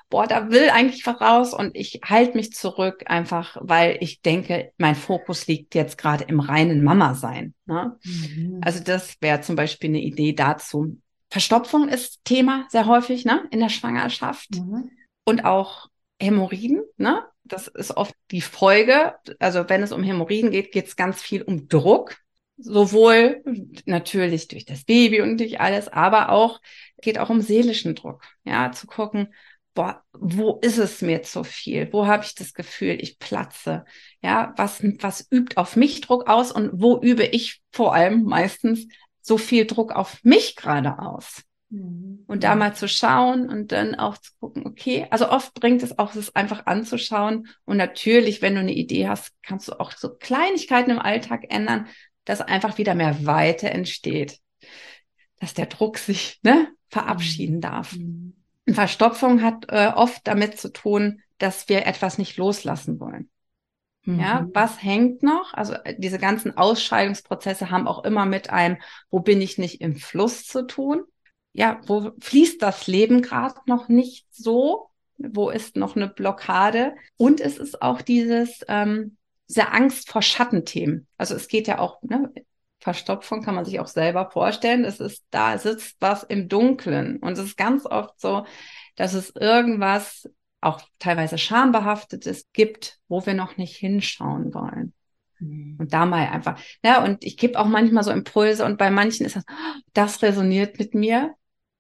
boah, da will eigentlich was raus und ich halte mich zurück einfach, weil ich denke, mein Fokus liegt jetzt gerade im reinen Mama sein. Ne? Mhm. Also das wäre zum Beispiel eine Idee dazu. Verstopfung ist Thema sehr häufig ne, in der Schwangerschaft mhm. und auch Hämorrhoiden, ne? Das ist oft die Folge. Also wenn es um Hämorrhoiden geht, geht es ganz viel um Druck. Sowohl natürlich durch das Baby und durch alles, aber auch geht auch um seelischen Druck. Ja, zu gucken, boah, wo ist es mir zu viel? Wo habe ich das Gefühl, ich platze? Ja, was, was übt auf mich Druck aus und wo übe ich vor allem meistens so viel Druck auf mich gerade aus? Mhm. Und da mal zu schauen und dann auch zu gucken, okay, also oft bringt es auch, es einfach anzuschauen. Und natürlich, wenn du eine Idee hast, kannst du auch so Kleinigkeiten im Alltag ändern, dass einfach wieder mehr Weite entsteht. Dass der Druck sich ne, verabschieden darf. Mhm. Verstopfung hat äh, oft damit zu tun, dass wir etwas nicht loslassen wollen. Mhm. Ja, was hängt noch? Also äh, diese ganzen Ausscheidungsprozesse haben auch immer mit einem, wo bin ich nicht im Fluss zu tun ja, wo fließt das Leben gerade noch nicht so? Wo ist noch eine Blockade? Und es ist auch dieses, ähm, diese Angst vor Schattenthemen. Also es geht ja auch, ne, Verstopfung kann man sich auch selber vorstellen. Es ist, da sitzt was im Dunkeln. Und es ist ganz oft so, dass es irgendwas, auch teilweise schambehaftetes gibt, wo wir noch nicht hinschauen wollen. Mhm. Und da mal einfach, ja, und ich gebe auch manchmal so Impulse und bei manchen ist das, das resoniert mit mir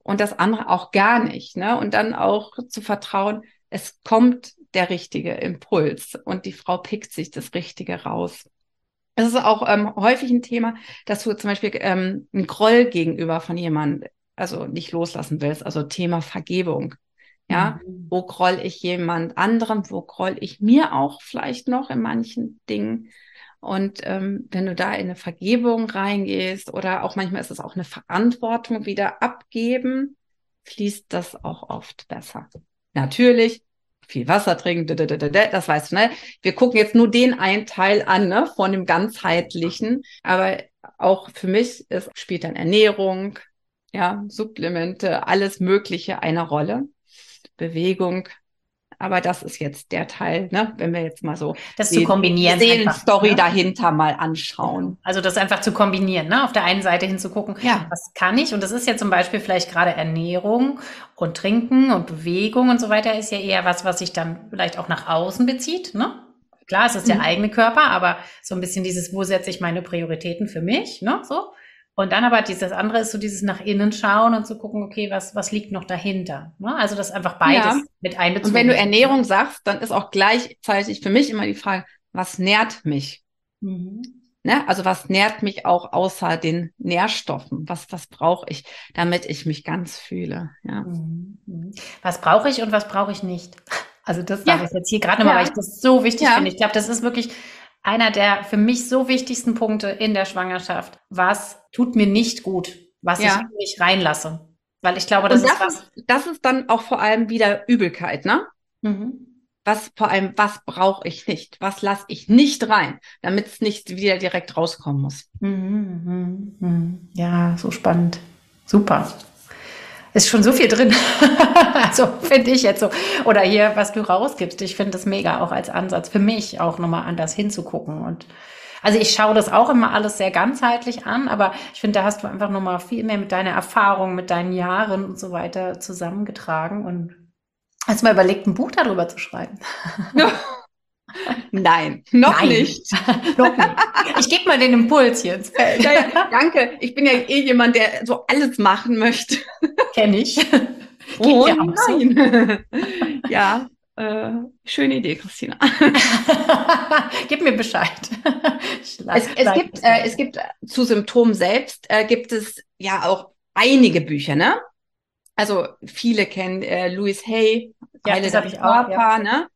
und das andere auch gar nicht, ne? Und dann auch zu vertrauen, es kommt der richtige Impuls und die Frau pickt sich das Richtige raus. Es ist auch ähm, häufig ein Thema, dass du zum Beispiel ähm, einen Groll gegenüber von jemandem, also nicht loslassen willst, also Thema Vergebung. Ja, mhm. wo groll ich jemand anderem, wo groll ich mir auch vielleicht noch in manchen Dingen. Und ähm, wenn du da in eine Vergebung reingehst oder auch manchmal ist es auch eine Verantwortung wieder abgeben, fließt das auch oft besser. Natürlich viel Wasser trinken, das weißt du, ne? Wir gucken jetzt nur den einen Teil an, ne, von dem ganzheitlichen. Aber auch für mich ist, spielt dann Ernährung, ja, Supplemente, alles Mögliche eine Rolle. Bewegung. Aber das ist jetzt der Teil, ne? wenn wir jetzt mal so das die, zu kombinieren, die Seelenstory ne? dahinter mal anschauen. Also das einfach zu kombinieren, ne? auf der einen Seite hinzugucken, ja. was kann ich? Und das ist ja zum Beispiel vielleicht gerade Ernährung und Trinken und Bewegung und so weiter ist ja eher was, was sich dann vielleicht auch nach außen bezieht. Ne? Klar, es ist der mhm. eigene Körper, aber so ein bisschen dieses, wo setze ich meine Prioritäten für mich, ne? So. Und dann aber dieses andere ist so dieses nach innen schauen und zu gucken, okay, was, was liegt noch dahinter? Ne? Also das einfach beides ja. mit einbezogen. Und wenn du Ernährung sagst, dann ist auch gleichzeitig für mich immer die Frage, was nährt mich? Mhm. Ne? Also was nährt mich auch außer den Nährstoffen? Was, was brauche ich, damit ich mich ganz fühle? Ja. Mhm. mhm. Was brauche ich und was brauche ich nicht? (laughs) Also das sage ja. ich jetzt hier gerade nochmal, ja. weil ich das so wichtig finde. Ich glaube, das ist wirklich einer der für mich so wichtigsten Punkte in der Schwangerschaft. Was tut mir nicht gut, was ja. ich nicht reinlasse? Weil ich glaube, das, das ist was. Ist, das ist dann auch vor allem wieder Übelkeit, ne? Mhm. Was vor allem, was brauche ich nicht? Was lasse ich nicht rein, damit es nicht wieder direkt rauskommen muss? Mhm, mhm, mhm. ja, so spannend. Super ist schon so viel drin. (laughs) also finde ich jetzt so. Oder hier, was du rausgibst. Ich finde das mega auch als Ansatz für mich auch nochmal anders hinzugucken. Und also ich schaue das auch immer alles sehr ganzheitlich an, aber ich finde, da hast du einfach nochmal viel mehr mit deiner Erfahrung, mit deinen Jahren und so weiter zusammengetragen und hast mal überlegt, ein Buch darüber zu schreiben. (laughs) (laughs) Nein, noch Nein. nicht. (laughs) noch nicht. Ich gebe mal den Impuls Feld. Ja, ja, (laughs) danke. Ich bin ja eh jemand, der so alles machen möchte. Kenne ich. (laughs) Oh nein. ja, äh, schöne Idee, Christina. Gib mir Bescheid. es, es, gibt, äh, es gibt zu Symptomen selbst, äh, gibt es ja auch einige Bücher, ne? Also viele kennen äh, Louis Hay, ja, das habe ich auch. Ja. Ne?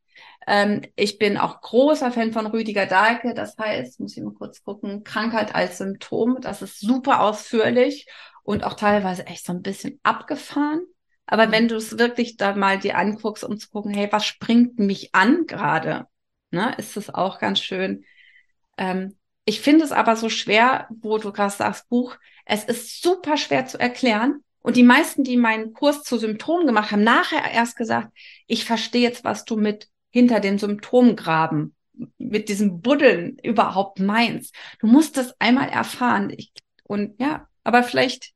Ähm, ich bin auch großer Fan von Rüdiger Dahlke. Das heißt, muss ich mal kurz gucken, Krankheit als Symptom. Das ist super ausführlich und auch teilweise echt so ein bisschen abgefahren. Aber wenn du es wirklich da mal dir anguckst, um zu gucken, hey, was springt mich an gerade, ne, ist es auch ganz schön. Ähm, ich finde es aber so schwer, wo du gerade sagst, Buch, es ist super schwer zu erklären. Und die meisten, die meinen Kurs zu Symptomen gemacht haben, nachher erst gesagt, ich verstehe jetzt, was du mit hinter dem Symptomgraben, mit diesem Buddeln überhaupt meinst. Du musst das einmal erfahren. Ich, und ja, aber vielleicht,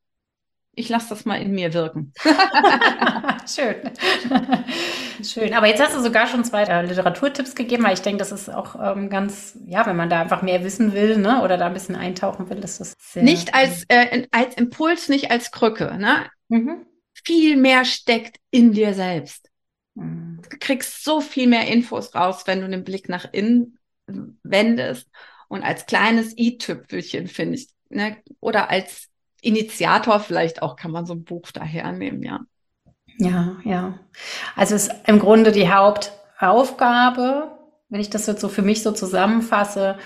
ich lasse das mal in mir wirken. (laughs) Schön. (laughs) Schön. Aber jetzt hast du sogar schon zwei äh, Literaturtipps gegeben, weil ich denke, das ist auch ähm, ganz, ja, wenn man da einfach mehr wissen will, ne, oder da ein bisschen eintauchen will, ist das sehr. Nicht als, äh, als Impuls, nicht als Krücke, ne? Mhm. Viel mehr steckt in dir selbst. Kriegst so viel mehr Infos raus, wenn du den Blick nach innen wendest. Und als kleines i-Tüpfelchen, finde ich, ne? oder als Initiator vielleicht auch kann man so ein Buch dahernehmen, ja. Ja, ja. Also es ist im Grunde die Hauptaufgabe, wenn ich das jetzt so für mich so zusammenfasse,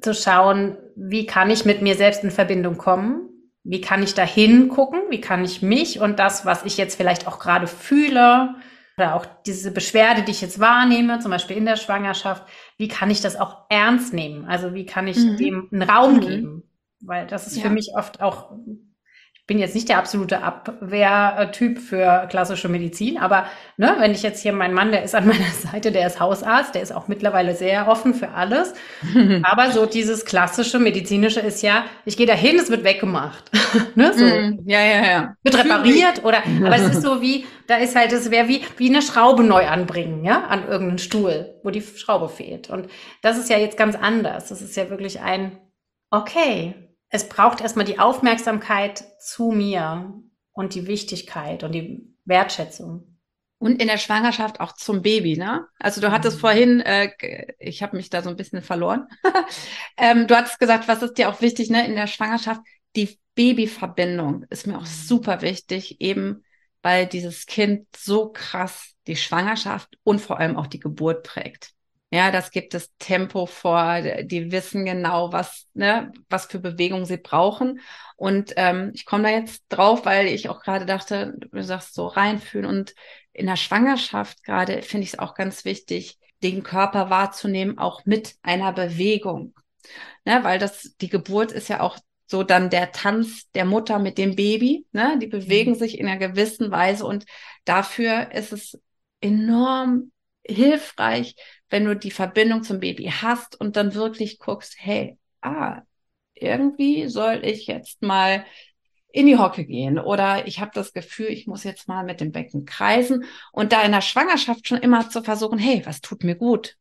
zu schauen, wie kann ich mit mir selbst in Verbindung kommen? Wie kann ich da hingucken? Wie kann ich mich und das, was ich jetzt vielleicht auch gerade fühle, oder auch diese Beschwerde, die ich jetzt wahrnehme, zum Beispiel in der Schwangerschaft, wie kann ich das auch ernst nehmen? Also wie kann ich mhm. dem einen Raum mhm. geben? Weil das ist ja. für mich oft auch, bin jetzt nicht der absolute Abwehrtyp für klassische Medizin, aber ne, wenn ich jetzt hier mein Mann, der ist an (laughs) meiner Seite, der ist Hausarzt, der ist auch mittlerweile sehr offen für alles. (laughs) aber so dieses klassische medizinische ist ja, ich gehe dahin, es wird weggemacht. (laughs) ne, so. Mm, ja, ja, ja. Wird repariert oder, aber es ist so wie, da ist halt, es wäre wie, wie eine Schraube neu anbringen, ja, an irgendeinen Stuhl, wo die Schraube fehlt. Und das ist ja jetzt ganz anders. Das ist ja wirklich ein, okay, es braucht erstmal die Aufmerksamkeit zu mir und die Wichtigkeit und die Wertschätzung. Und in der Schwangerschaft auch zum Baby, ne? Also du hattest mhm. vorhin, äh, ich habe mich da so ein bisschen verloren. (laughs) ähm, du hattest gesagt, was ist dir auch wichtig, ne? In der Schwangerschaft, die Babyverbindung ist mir auch mhm. super wichtig, eben weil dieses Kind so krass die Schwangerschaft und vor allem auch die Geburt prägt. Ja, das gibt das Tempo vor. Die wissen genau, was, ne, was für Bewegung sie brauchen. Und ähm, ich komme da jetzt drauf, weil ich auch gerade dachte, du sagst so reinfühlen. Und in der Schwangerschaft gerade finde ich es auch ganz wichtig, den Körper wahrzunehmen, auch mit einer Bewegung. Ne, weil das, die Geburt ist ja auch so dann der Tanz der Mutter mit dem Baby. Ne? Die bewegen mhm. sich in einer gewissen Weise und dafür ist es enorm hilfreich, wenn du die Verbindung zum Baby hast und dann wirklich guckst, hey, ah, irgendwie soll ich jetzt mal in die Hocke gehen oder ich habe das Gefühl, ich muss jetzt mal mit dem Becken kreisen und da in der Schwangerschaft schon immer zu versuchen, hey, was tut mir gut?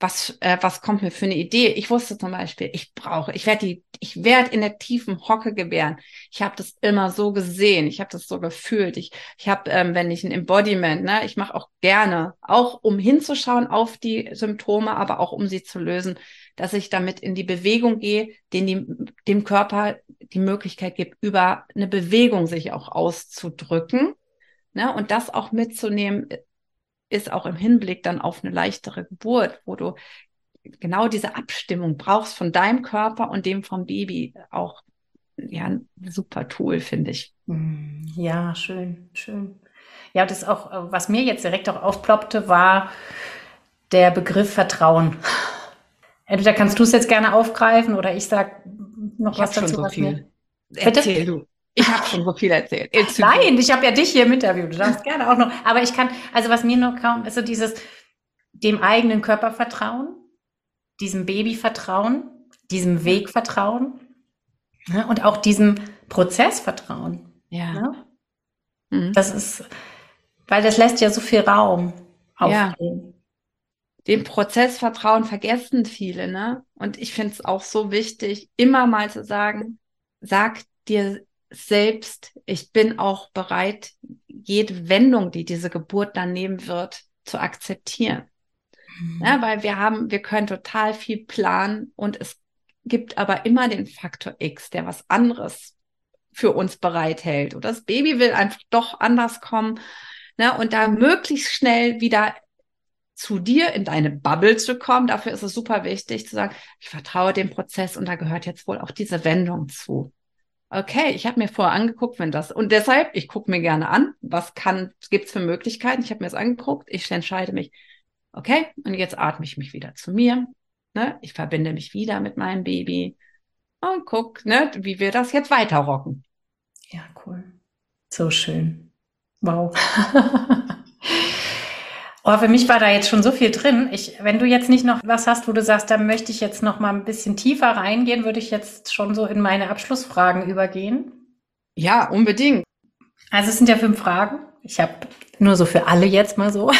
Was, äh, was kommt mir für eine Idee? Ich wusste zum Beispiel, ich brauche, ich werde die, ich werde in der tiefen Hocke gebären. Ich habe das immer so gesehen, ich habe das so gefühlt. Ich, ich habe, ähm, wenn ich ein Embodiment, ne, ich mache auch gerne, auch um hinzuschauen auf die Symptome, aber auch um sie zu lösen, dass ich damit in die Bewegung gehe, den die, dem Körper die Möglichkeit gibt, über eine Bewegung sich auch auszudrücken. Ne, und das auch mitzunehmen, ist auch im Hinblick dann auf eine leichtere Geburt, wo du genau diese Abstimmung brauchst von deinem Körper und dem vom Baby auch ja ein super Tool, finde ich. Hm, ja, schön, schön. Ja, das auch, was mir jetzt direkt auch aufploppte, war der Begriff Vertrauen. Entweder kannst du es jetzt gerne aufgreifen oder ich sag noch ich was dazu. So viel. Erzähl du. Ich habe schon so viel erzählt. Nein, ich habe ja dich hier im Interview. Du darfst gerne auch noch. Aber ich kann, also was mir nur kaum ist so dieses dem eigenen Körper vertrauen, diesem Baby vertrauen, diesem Weg vertrauen ne? und auch diesem Prozess vertrauen. Ja. Ne? Mhm. Das ist, weil das lässt ja so viel Raum aufgehen. Ja. Dem Prozess vertrauen vergessen viele, ne? Und ich finde es auch so wichtig, immer mal zu sagen, sag dir selbst, ich bin auch bereit, jede Wendung, die diese Geburt dann nehmen wird, zu akzeptieren. Mhm. Ja, weil wir haben, wir können total viel planen und es gibt aber immer den Faktor X, der was anderes für uns bereithält. Oder das Baby will einfach doch anders kommen. Ne, und da möglichst schnell wieder zu dir in deine Bubble zu kommen. Dafür ist es super wichtig zu sagen, ich vertraue dem Prozess und da gehört jetzt wohl auch diese Wendung zu okay, ich habe mir vorher angeguckt, wenn das und deshalb, ich gucke mir gerne an, was kann, gibt's für Möglichkeiten. Ich habe mir das angeguckt, ich entscheide mich, okay, und jetzt atme ich mich wieder zu mir. Ne? Ich verbinde mich wieder mit meinem Baby und guck, ne, wie wir das jetzt weiter rocken. Ja, cool. So schön. Wow. (laughs) Oh, für mich war da jetzt schon so viel drin. Ich, wenn du jetzt nicht noch was hast, wo du sagst, da möchte ich jetzt noch mal ein bisschen tiefer reingehen, würde ich jetzt schon so in meine Abschlussfragen übergehen. Ja, unbedingt. Also es sind ja fünf Fragen. Ich habe nur so für alle jetzt mal so.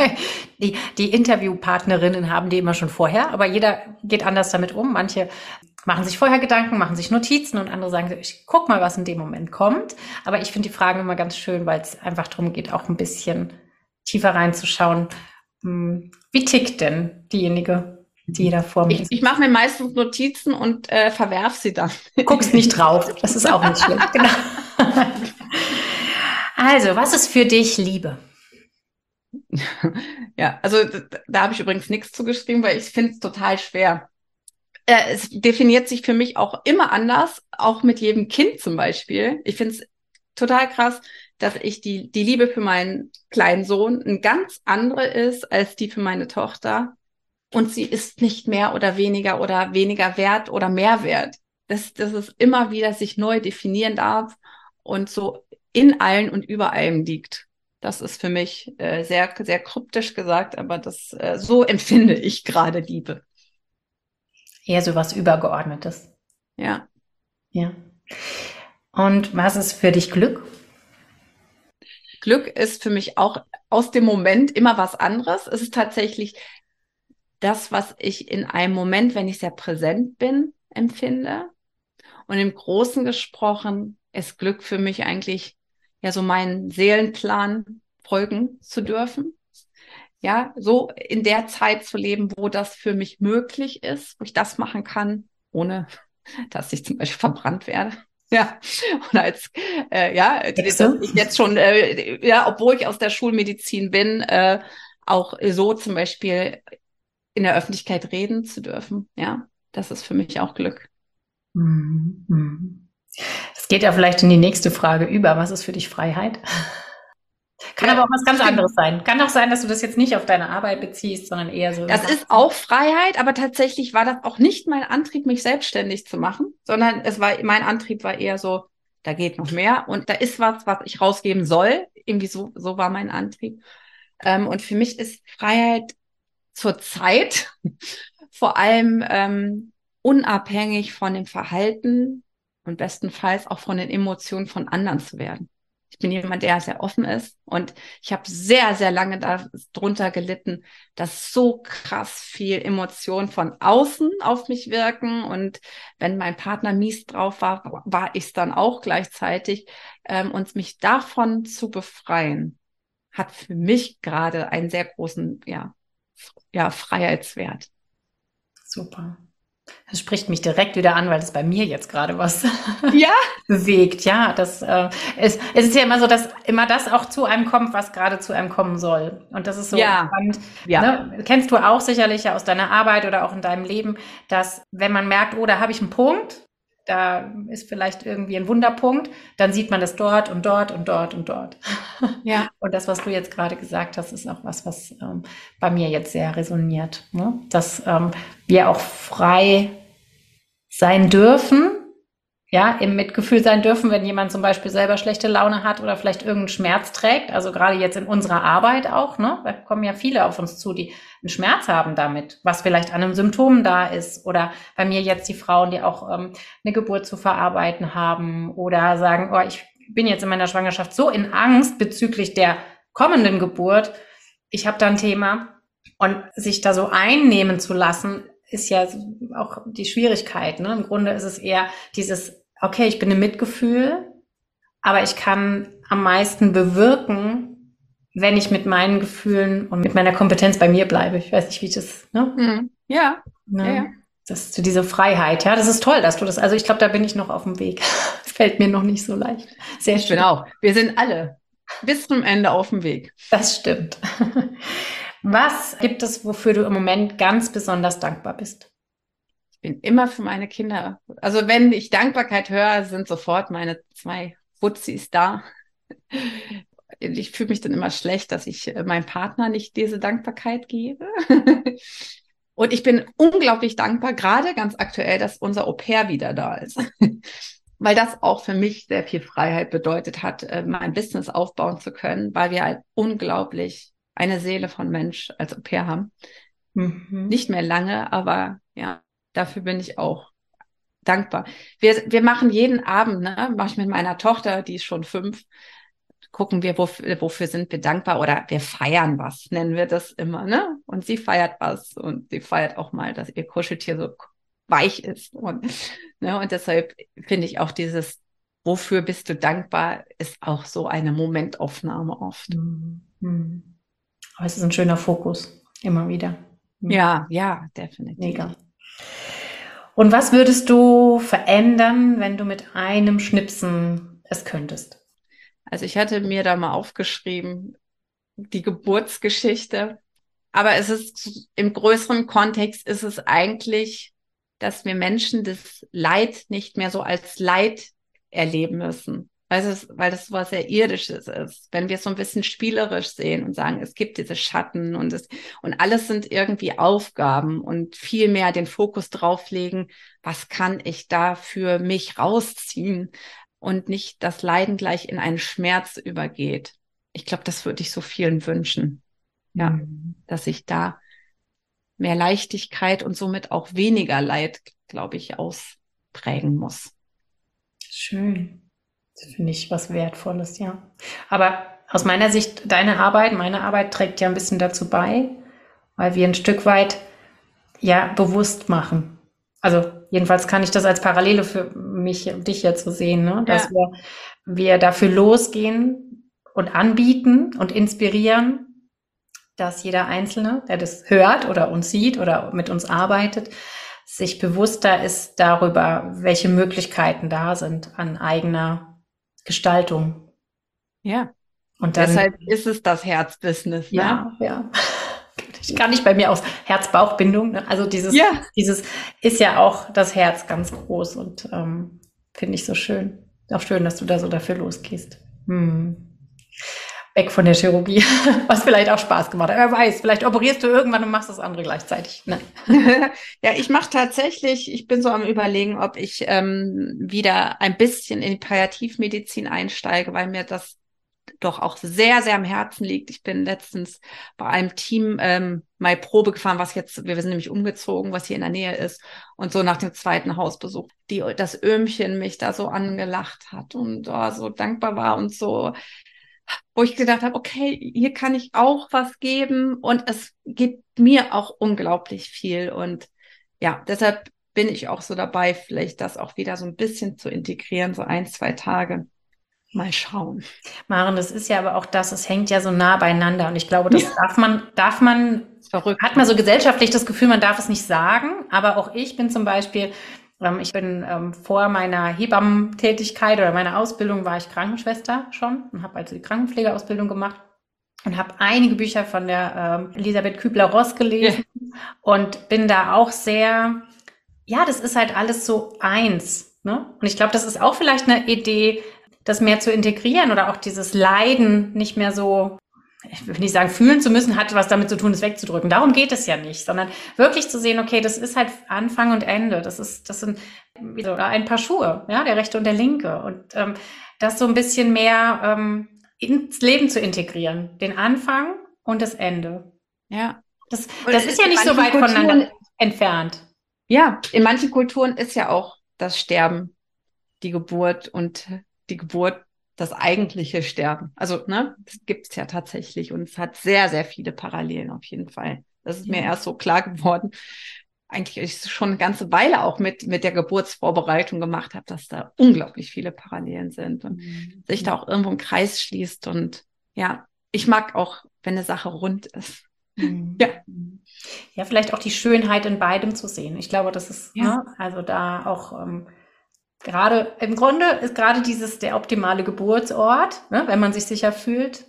(laughs) die, die Interviewpartnerinnen haben die immer schon vorher, aber jeder geht anders damit um. Manche machen sich vorher Gedanken, machen sich Notizen und andere sagen, ich guck mal, was in dem Moment kommt. Aber ich finde die Fragen immer ganz schön, weil es einfach darum geht, auch ein bisschen tiefer reinzuschauen. Hm, wie tickt denn diejenige, die da vor mir ich, ist? Ich mache mir meistens Notizen und äh, verwerf sie dann. Guckst nicht drauf, das ist auch nicht schlimm. (laughs) Genau. Also, was ist für dich Liebe? Ja, also da, da habe ich übrigens nichts zugeschrieben, weil ich finde es total schwer. Äh, es definiert sich für mich auch immer anders, auch mit jedem Kind zum Beispiel. Ich finde es total krass, dass ich die, die Liebe für meinen kleinen Sohn ein ganz andere ist als die für meine Tochter. Und sie ist nicht mehr oder weniger oder weniger wert oder mehr wert. Dass, dass es immer wieder sich neu definieren darf und so in allen und über allem liegt. Das ist für mich äh, sehr, sehr kryptisch gesagt, aber das äh, so empfinde ich gerade Liebe. Eher so was Übergeordnetes. Ja. Ja. Und was ist für dich Glück? Glück ist für mich auch aus dem Moment immer was anderes. Es ist tatsächlich das, was ich in einem Moment, wenn ich sehr präsent bin, empfinde. Und im Großen gesprochen ist Glück für mich eigentlich ja so meinen Seelenplan folgen zu dürfen. Ja, so in der Zeit zu leben, wo das für mich möglich ist, wo ich das machen kann, ohne (laughs) dass ich zum Beispiel verbrannt werde. (laughs) Ja, und als, äh, ja, dass ich jetzt schon, äh, ja, obwohl ich aus der Schulmedizin bin, äh, auch so zum Beispiel in der Öffentlichkeit reden zu dürfen. Ja, das ist für mich auch Glück. Mhm. Es geht ja vielleicht in die nächste Frage über. Was ist für dich Freiheit? Kann aber auch was ganz anderes sein. Kann auch sein, dass du das jetzt nicht auf deine Arbeit beziehst, sondern eher so. Das ist auch Freiheit, aber tatsächlich war das auch nicht mein Antrieb, mich selbstständig zu machen, sondern es war, mein Antrieb war eher so, da geht noch mehr und da ist was, was ich rausgeben soll. Irgendwie so, so war mein Antrieb. Ähm, und für mich ist Freiheit zur Zeit (laughs) vor allem ähm, unabhängig von dem Verhalten und bestenfalls auch von den Emotionen von anderen zu werden. Ich bin jemand, der sehr offen ist und ich habe sehr, sehr lange darunter gelitten, dass so krass viel Emotionen von außen auf mich wirken und wenn mein Partner mies drauf war, war ich es dann auch gleichzeitig ähm, und mich davon zu befreien, hat für mich gerade einen sehr großen, ja, ja, Freiheitswert. Super. Das spricht mich direkt wieder an, weil es bei mir jetzt gerade was (laughs) ja? (laughs) bewegt. Ja, das äh, es, es ist ja immer so, dass immer das auch zu einem kommt, was gerade zu einem kommen soll. Und das ist so ja. spannend. Ja. Ne? Kennst du auch sicherlich ja aus deiner Arbeit oder auch in deinem Leben, dass wenn man merkt, oh, da habe ich einen Punkt, da ist vielleicht irgendwie ein Wunderpunkt, dann sieht man das dort und dort und dort und dort. (laughs) Ja. Und das, was du jetzt gerade gesagt hast, ist auch was, was ähm, bei mir jetzt sehr resoniert. Ne? Dass ähm, wir auch frei sein dürfen, ja, im Mitgefühl sein dürfen, wenn jemand zum Beispiel selber schlechte Laune hat oder vielleicht irgendeinen Schmerz trägt. Also gerade jetzt in unserer Arbeit auch, ne? Da kommen ja viele auf uns zu, die einen Schmerz haben damit, was vielleicht an einem Symptom da ist. Oder bei mir jetzt die Frauen, die auch ähm, eine Geburt zu verarbeiten haben oder sagen, oh, ich bin jetzt in meiner Schwangerschaft so in Angst bezüglich der kommenden Geburt. Ich habe da ein Thema. Und sich da so einnehmen zu lassen, ist ja auch die Schwierigkeit. Ne? Im Grunde ist es eher dieses okay, ich bin im Mitgefühl, aber ich kann am meisten bewirken, wenn ich mit meinen Gefühlen und mit meiner Kompetenz bei mir bleibe. Ich weiß nicht, wie ich das, ne? Mhm. Ja. Ne? ja, ja. Das ist diese Freiheit, ja, das ist toll, dass du das, also ich glaube, da bin ich noch auf dem Weg. (laughs) Es fällt mir noch nicht so leicht. Sehr schön. Genau. Wir sind alle bis zum Ende auf dem Weg. Das stimmt. (laughs) Was gibt es, wofür du im Moment ganz besonders dankbar bist? bin immer für meine Kinder. Also wenn ich Dankbarkeit höre, sind sofort meine zwei Wutzis da. Ich fühle mich dann immer schlecht, dass ich äh, meinem Partner nicht diese Dankbarkeit gebe. (laughs) Und ich bin unglaublich dankbar, gerade ganz aktuell, dass unser Au pair wieder da ist. (laughs) Weil das auch für mich sehr viel Freiheit bedeutet hat, äh, mein Business aufbauen zu können, weil wir halt unglaublich eine Seele von Mensch als Au pair haben. Mhm. Nicht mehr lange, aber ja, dafür bin ich auch dankbar. Wir, wir machen jeden Abend, ne, mache ich mit meiner Tochter, die ist schon fünf, gucken wir, wofür, wofür sind wir dankbar oder wir feiern was, nennen wir das immer, ne? Und sie feiert was und sie feiert auch mal, dass ihr Kuscheltier so weich ist. Und, ne, und deshalb finde ich auch dieses, wofür bist du dankbar, ist auch so eine Momentaufnahme oft. Mhm. Aber es ist ein schöner Fokus, immer wieder. Mhm. Ja, ja, definitiv. Mega. Und was würdest du verändern, wenn du mit einem Schnipsen es könntest? Also ich hatte mir da mal aufgeschrieben, die Geburtsgeschichte. Aber es ist im größeren Kontext ist es eigentlich, dass wir Menschen das Leid nicht mehr so als Leid erleben müssen weil, es, weil das was sehr Irdisches ist. Wenn wir es so ein bisschen spielerisch sehen und sagen, es gibt diese Schatten und es, und alles sind irgendwie Aufgaben und viel mehr den Fokus drauflegen, was kann ich da für mich rausziehen? und nicht das Leiden gleich in einen Schmerz übergeht. Ich glaube, das würde ich so vielen wünschen. Ja, mhm. dass ich da mehr Leichtigkeit und somit auch weniger Leid, glaube ich, ausprägen muss. Schön. Das finde ich was Wertvolles, ja. Aber aus meiner Sicht, deine Arbeit, meine Arbeit trägt ja ein bisschen dazu bei, weil wir ein Stück weit ja bewusst machen. Also jedenfalls kann ich das als Parallele für mich und dich jetzt so sehen, ne? dass ja. wir, wir dafür losgehen und anbieten und inspirieren, dass jeder Einzelne, der das hört oder uns sieht oder mit uns arbeitet, sich bewusster ist darüber, welche Möglichkeiten da sind an eigener Gestaltung. Ja. Und dann, deshalb ist es das Herzbusiness. Ne? Ja, ja. Ich kann nicht bei mir aus Herz-Bauch-Bindung. Ne? Also dieses, ja. dieses ist ja auch das Herz ganz groß und ähm, finde ich so schön. Auch schön, dass du da so dafür losgehst. Hm. Weg von der Chirurgie, (laughs) was vielleicht auch Spaß gemacht hat. Wer weiß, vielleicht operierst du irgendwann und machst das andere gleichzeitig. Ne? (laughs) ja, ich mache tatsächlich, ich bin so am Überlegen, ob ich ähm, wieder ein bisschen in die Palliativmedizin einsteige, weil mir das doch auch sehr, sehr am Herzen liegt. Ich bin letztens bei einem Team ähm, mal Probe gefahren, was jetzt, wir sind nämlich umgezogen, was hier in der Nähe ist. Und so nach dem zweiten Hausbesuch, die das Öhmchen mich da so angelacht hat und oh, so dankbar war und so, wo ich gedacht habe, okay, hier kann ich auch was geben und es gibt mir auch unglaublich viel. Und ja, deshalb bin ich auch so dabei, vielleicht das auch wieder so ein bisschen zu integrieren, so ein, zwei Tage. Mal schauen. Maren, das ist ja aber auch das, es hängt ja so nah beieinander. Und ich glaube, das ja. darf man, darf man, Verrückt. hat man so gesellschaftlich das Gefühl, man darf es nicht sagen. Aber auch ich bin zum Beispiel, ich bin ähm, vor meiner Hebammentätigkeit oder meiner Ausbildung war ich Krankenschwester schon und habe also die Krankenpflegeausbildung gemacht und habe einige Bücher von der ähm, Elisabeth Kübler-Ross gelesen ja. und bin da auch sehr, ja, das ist halt alles so eins. Ne? Und ich glaube, das ist auch vielleicht eine Idee, das mehr zu integrieren oder auch dieses Leiden nicht mehr so, ich will nicht sagen, fühlen zu müssen, hat was damit zu tun, es wegzudrücken. Darum geht es ja nicht, sondern wirklich zu sehen, okay, das ist halt Anfang und Ende. Das ist, das sind oder ein paar Schuhe, ja, der rechte und der linke. Und ähm, das so ein bisschen mehr ähm, ins Leben zu integrieren. Den Anfang und das Ende. Ja. Das, das ist ja nicht so weit Kulturen, voneinander entfernt. Ja, in manchen Kulturen ist ja auch das Sterben, die Geburt und die Geburt das eigentliche Sterben. Also, ne, das gibt es ja tatsächlich und es hat sehr, sehr viele Parallelen auf jeden Fall. Das ist ja. mir erst so klar geworden. Eigentlich ich schon eine ganze Weile auch mit, mit der Geburtsvorbereitung gemacht habe, dass da unglaublich viele Parallelen sind und mhm. sich da auch irgendwo ein Kreis schließt. Und ja, ich mag auch, wenn eine Sache rund ist. Mhm. (laughs) Ja. Ja, vielleicht auch die Schönheit in beidem zu sehen. Ich glaube, das ist, ja. ne, also da auch ähm, gerade, im Grunde ist gerade dieses der optimale Geburtsort, ne, wenn man sich sicher fühlt,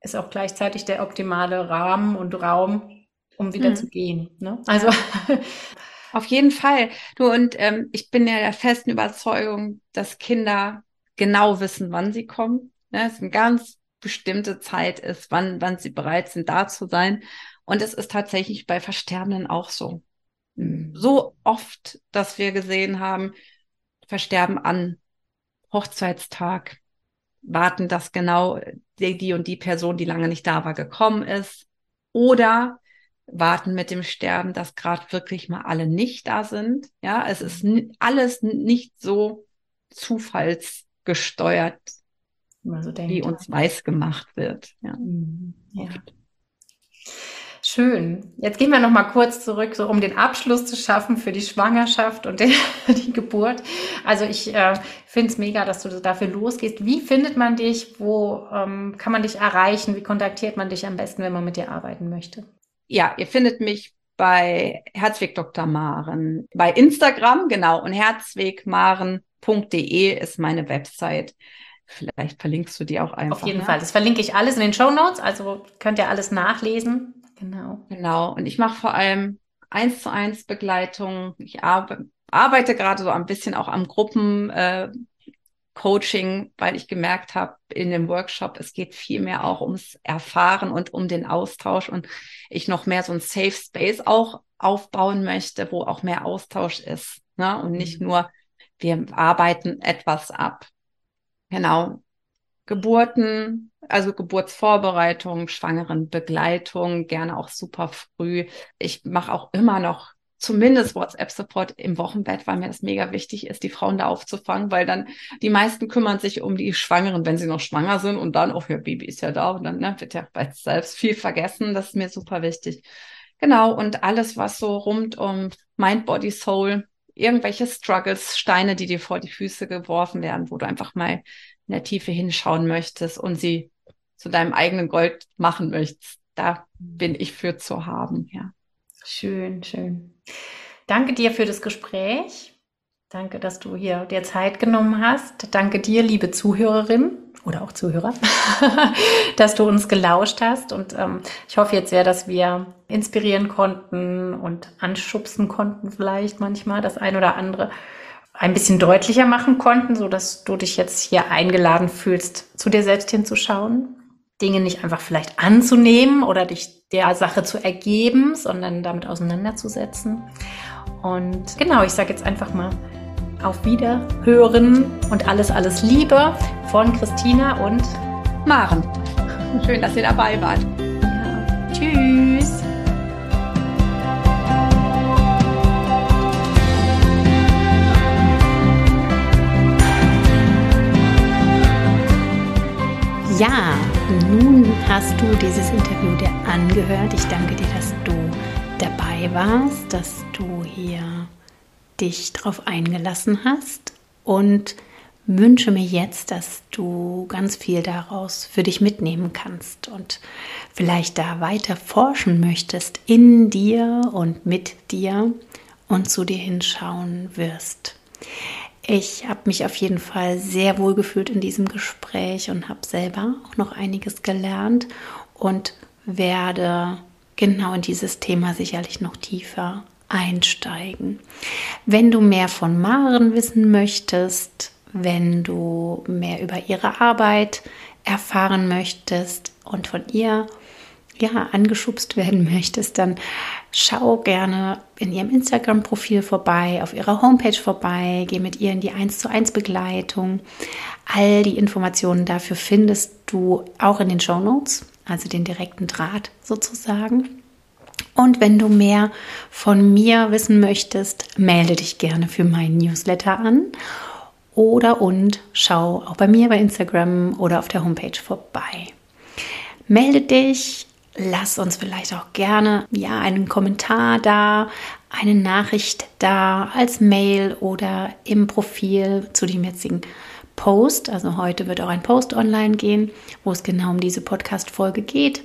ist auch gleichzeitig der optimale Rahmen und Raum, um wieder mhm. zu gehen. Ne? Also (laughs) auf jeden Fall. Du und ähm, ich bin ja der festen Überzeugung, dass Kinder genau wissen, wann sie kommen. Ne? Es eine ganz bestimmte Zeit ist, wann, wann sie bereit sind, da zu sein. Und es ist tatsächlich bei Versterbenden auch so. Mhm. So oft, dass wir gesehen haben, versterben an Hochzeitstag, warten, dass genau die, die und die Person, die lange nicht da war, gekommen ist. Oder warten mit dem Sterben, dass gerade wirklich mal alle nicht da sind. Ja, es ist alles nicht so zufallsgesteuert, so wie uns weiß gemacht wird. Ja. Mhm. ja. Schön. Jetzt gehen wir noch mal kurz zurück, so um den Abschluss zu schaffen für die Schwangerschaft und die, (laughs) die Geburt. Also ich äh, finde es mega, dass du dafür losgehst. Wie findet man dich? Wo ähm, kann man dich erreichen? Wie kontaktiert man dich am besten, wenn man mit dir arbeiten möchte? Ja, ihr findet mich bei Herzweg Dr. Maren, bei Instagram, genau, und herzwegmaren.de ist meine Website. Vielleicht verlinkst du die auch einfach. Auf jeden ne? Fall. Das verlinke ich alles in den Show Notes, also könnt ihr alles nachlesen. Genau. Genau. Und ich mache vor allem eins zu eins Begleitung. Ich arbe arbeite gerade so ein bisschen auch am Gruppen. Äh, Coaching, weil ich gemerkt habe in dem Workshop, es geht viel mehr auch ums Erfahren und um den Austausch und ich noch mehr so ein Safe Space auch aufbauen möchte, wo auch mehr Austausch ist ne? und nicht mhm. nur wir arbeiten etwas ab. genau, Geburten, also Geburtsvorbereitung, Schwangerenbegleitung, gerne auch super früh. Ich mache auch immer noch zumindest WhatsApp-Support im Wochenbett, weil mir das mega wichtig ist, die Frauen da aufzufangen, weil dann die meisten kümmern sich um die Schwangeren, wenn sie noch schwanger sind und dann, oh, ihr Baby ist ja da und dann ne, wird ja bei selbst viel vergessen. Das ist mir super wichtig. Genau, und alles, was so rund um Mind, Body, Soul, irgendwelche Struggles, Steine, die dir vor die Füße geworfen werden, wo du einfach mal in der Tiefe hinschauen möchtest und sie zu deinem eigenen Gold machen möchtest. Da bin ich für zu haben, ja. Schön, schön. Danke dir für das Gespräch. Danke, dass du hier dir Zeit genommen hast. Danke dir, liebe Zuhörerin oder auch Zuhörer, (laughs) dass du uns gelauscht hast. Und ähm, ich hoffe jetzt sehr, dass wir inspirieren konnten und anschubsen konnten, vielleicht manchmal das ein oder andere ein bisschen deutlicher machen konnten, so dass du dich jetzt hier eingeladen fühlst, zu dir selbst hinzuschauen, Dinge nicht einfach vielleicht anzunehmen oder dich der Sache zu ergeben, sondern damit auseinanderzusetzen. Und genau, ich sage jetzt einfach mal auf Wiederhören und alles, alles Liebe von Christina und Maren. Schön, dass ihr dabei wart. Ja. Tschüss. Ja, nun hast du dieses Interview dir angehört. Ich danke dir, dass du dabei warst, dass du hier dich darauf eingelassen hast und wünsche mir jetzt, dass du ganz viel daraus für dich mitnehmen kannst und vielleicht da weiter forschen möchtest in dir und mit dir und zu dir hinschauen wirst. Ich habe mich auf jeden Fall sehr wohl gefühlt in diesem Gespräch und habe selber auch noch einiges gelernt und werde genau in dieses Thema sicherlich noch tiefer einsteigen. Wenn du mehr von Maren wissen möchtest, wenn du mehr über ihre Arbeit erfahren möchtest und von ihr ja, angeschubst werden (laughs) möchtest, dann schau gerne in ihrem Instagram-Profil vorbei, auf ihrer Homepage vorbei, geh mit ihr in die 1 zu 1 Begleitung. All die Informationen dafür findest du auch in den Show Notes, also den direkten Draht sozusagen. Und wenn du mehr von mir wissen möchtest, melde dich gerne für meinen Newsletter an oder und schau auch bei mir bei Instagram oder auf der Homepage vorbei. Melde dich, lass uns vielleicht auch gerne ja einen Kommentar da, eine Nachricht da als Mail oder im Profil zu dem jetzigen Post. Also heute wird auch ein Post online gehen, wo es genau um diese Podcast-Folge geht.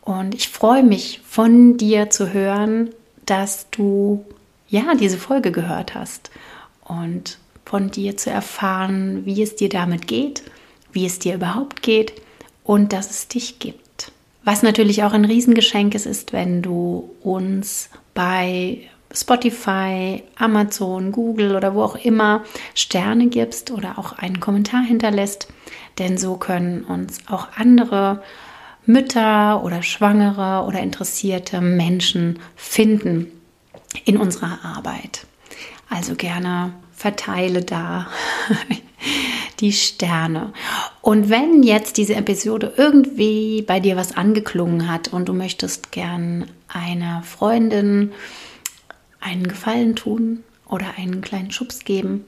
Und ich freue mich von dir zu hören, dass du ja diese Folge gehört hast und von dir zu erfahren, wie es dir damit geht, wie es dir überhaupt geht und dass es dich gibt. Was natürlich auch ein Riesengeschenk ist, ist, wenn du uns bei Spotify, Amazon, Google oder wo auch immer Sterne gibst oder auch einen Kommentar hinterlässt. Denn so können uns auch andere Mütter oder Schwangere oder interessierte Menschen finden in unserer Arbeit. Also gerne verteile da (laughs) die Sterne. Und wenn jetzt diese Episode irgendwie bei dir was angeklungen hat und du möchtest gern einer Freundin einen Gefallen tun oder einen kleinen Schubs geben,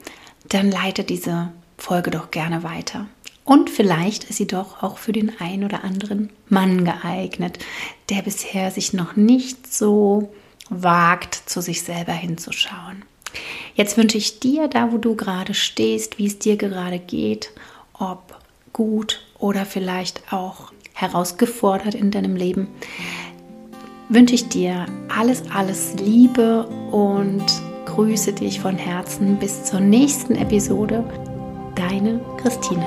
dann leite diese Folge doch gerne weiter. Und vielleicht ist sie doch auch für den einen oder anderen Mann geeignet, der bisher sich noch nicht so wagt, zu sich selber hinzuschauen. Jetzt wünsche ich dir, da wo du gerade stehst, wie es dir gerade geht, ob gut oder vielleicht auch herausgefordert in deinem Leben, wünsche ich dir alles, alles Liebe und grüße dich von Herzen bis zur nächsten Episode. Deine Christine.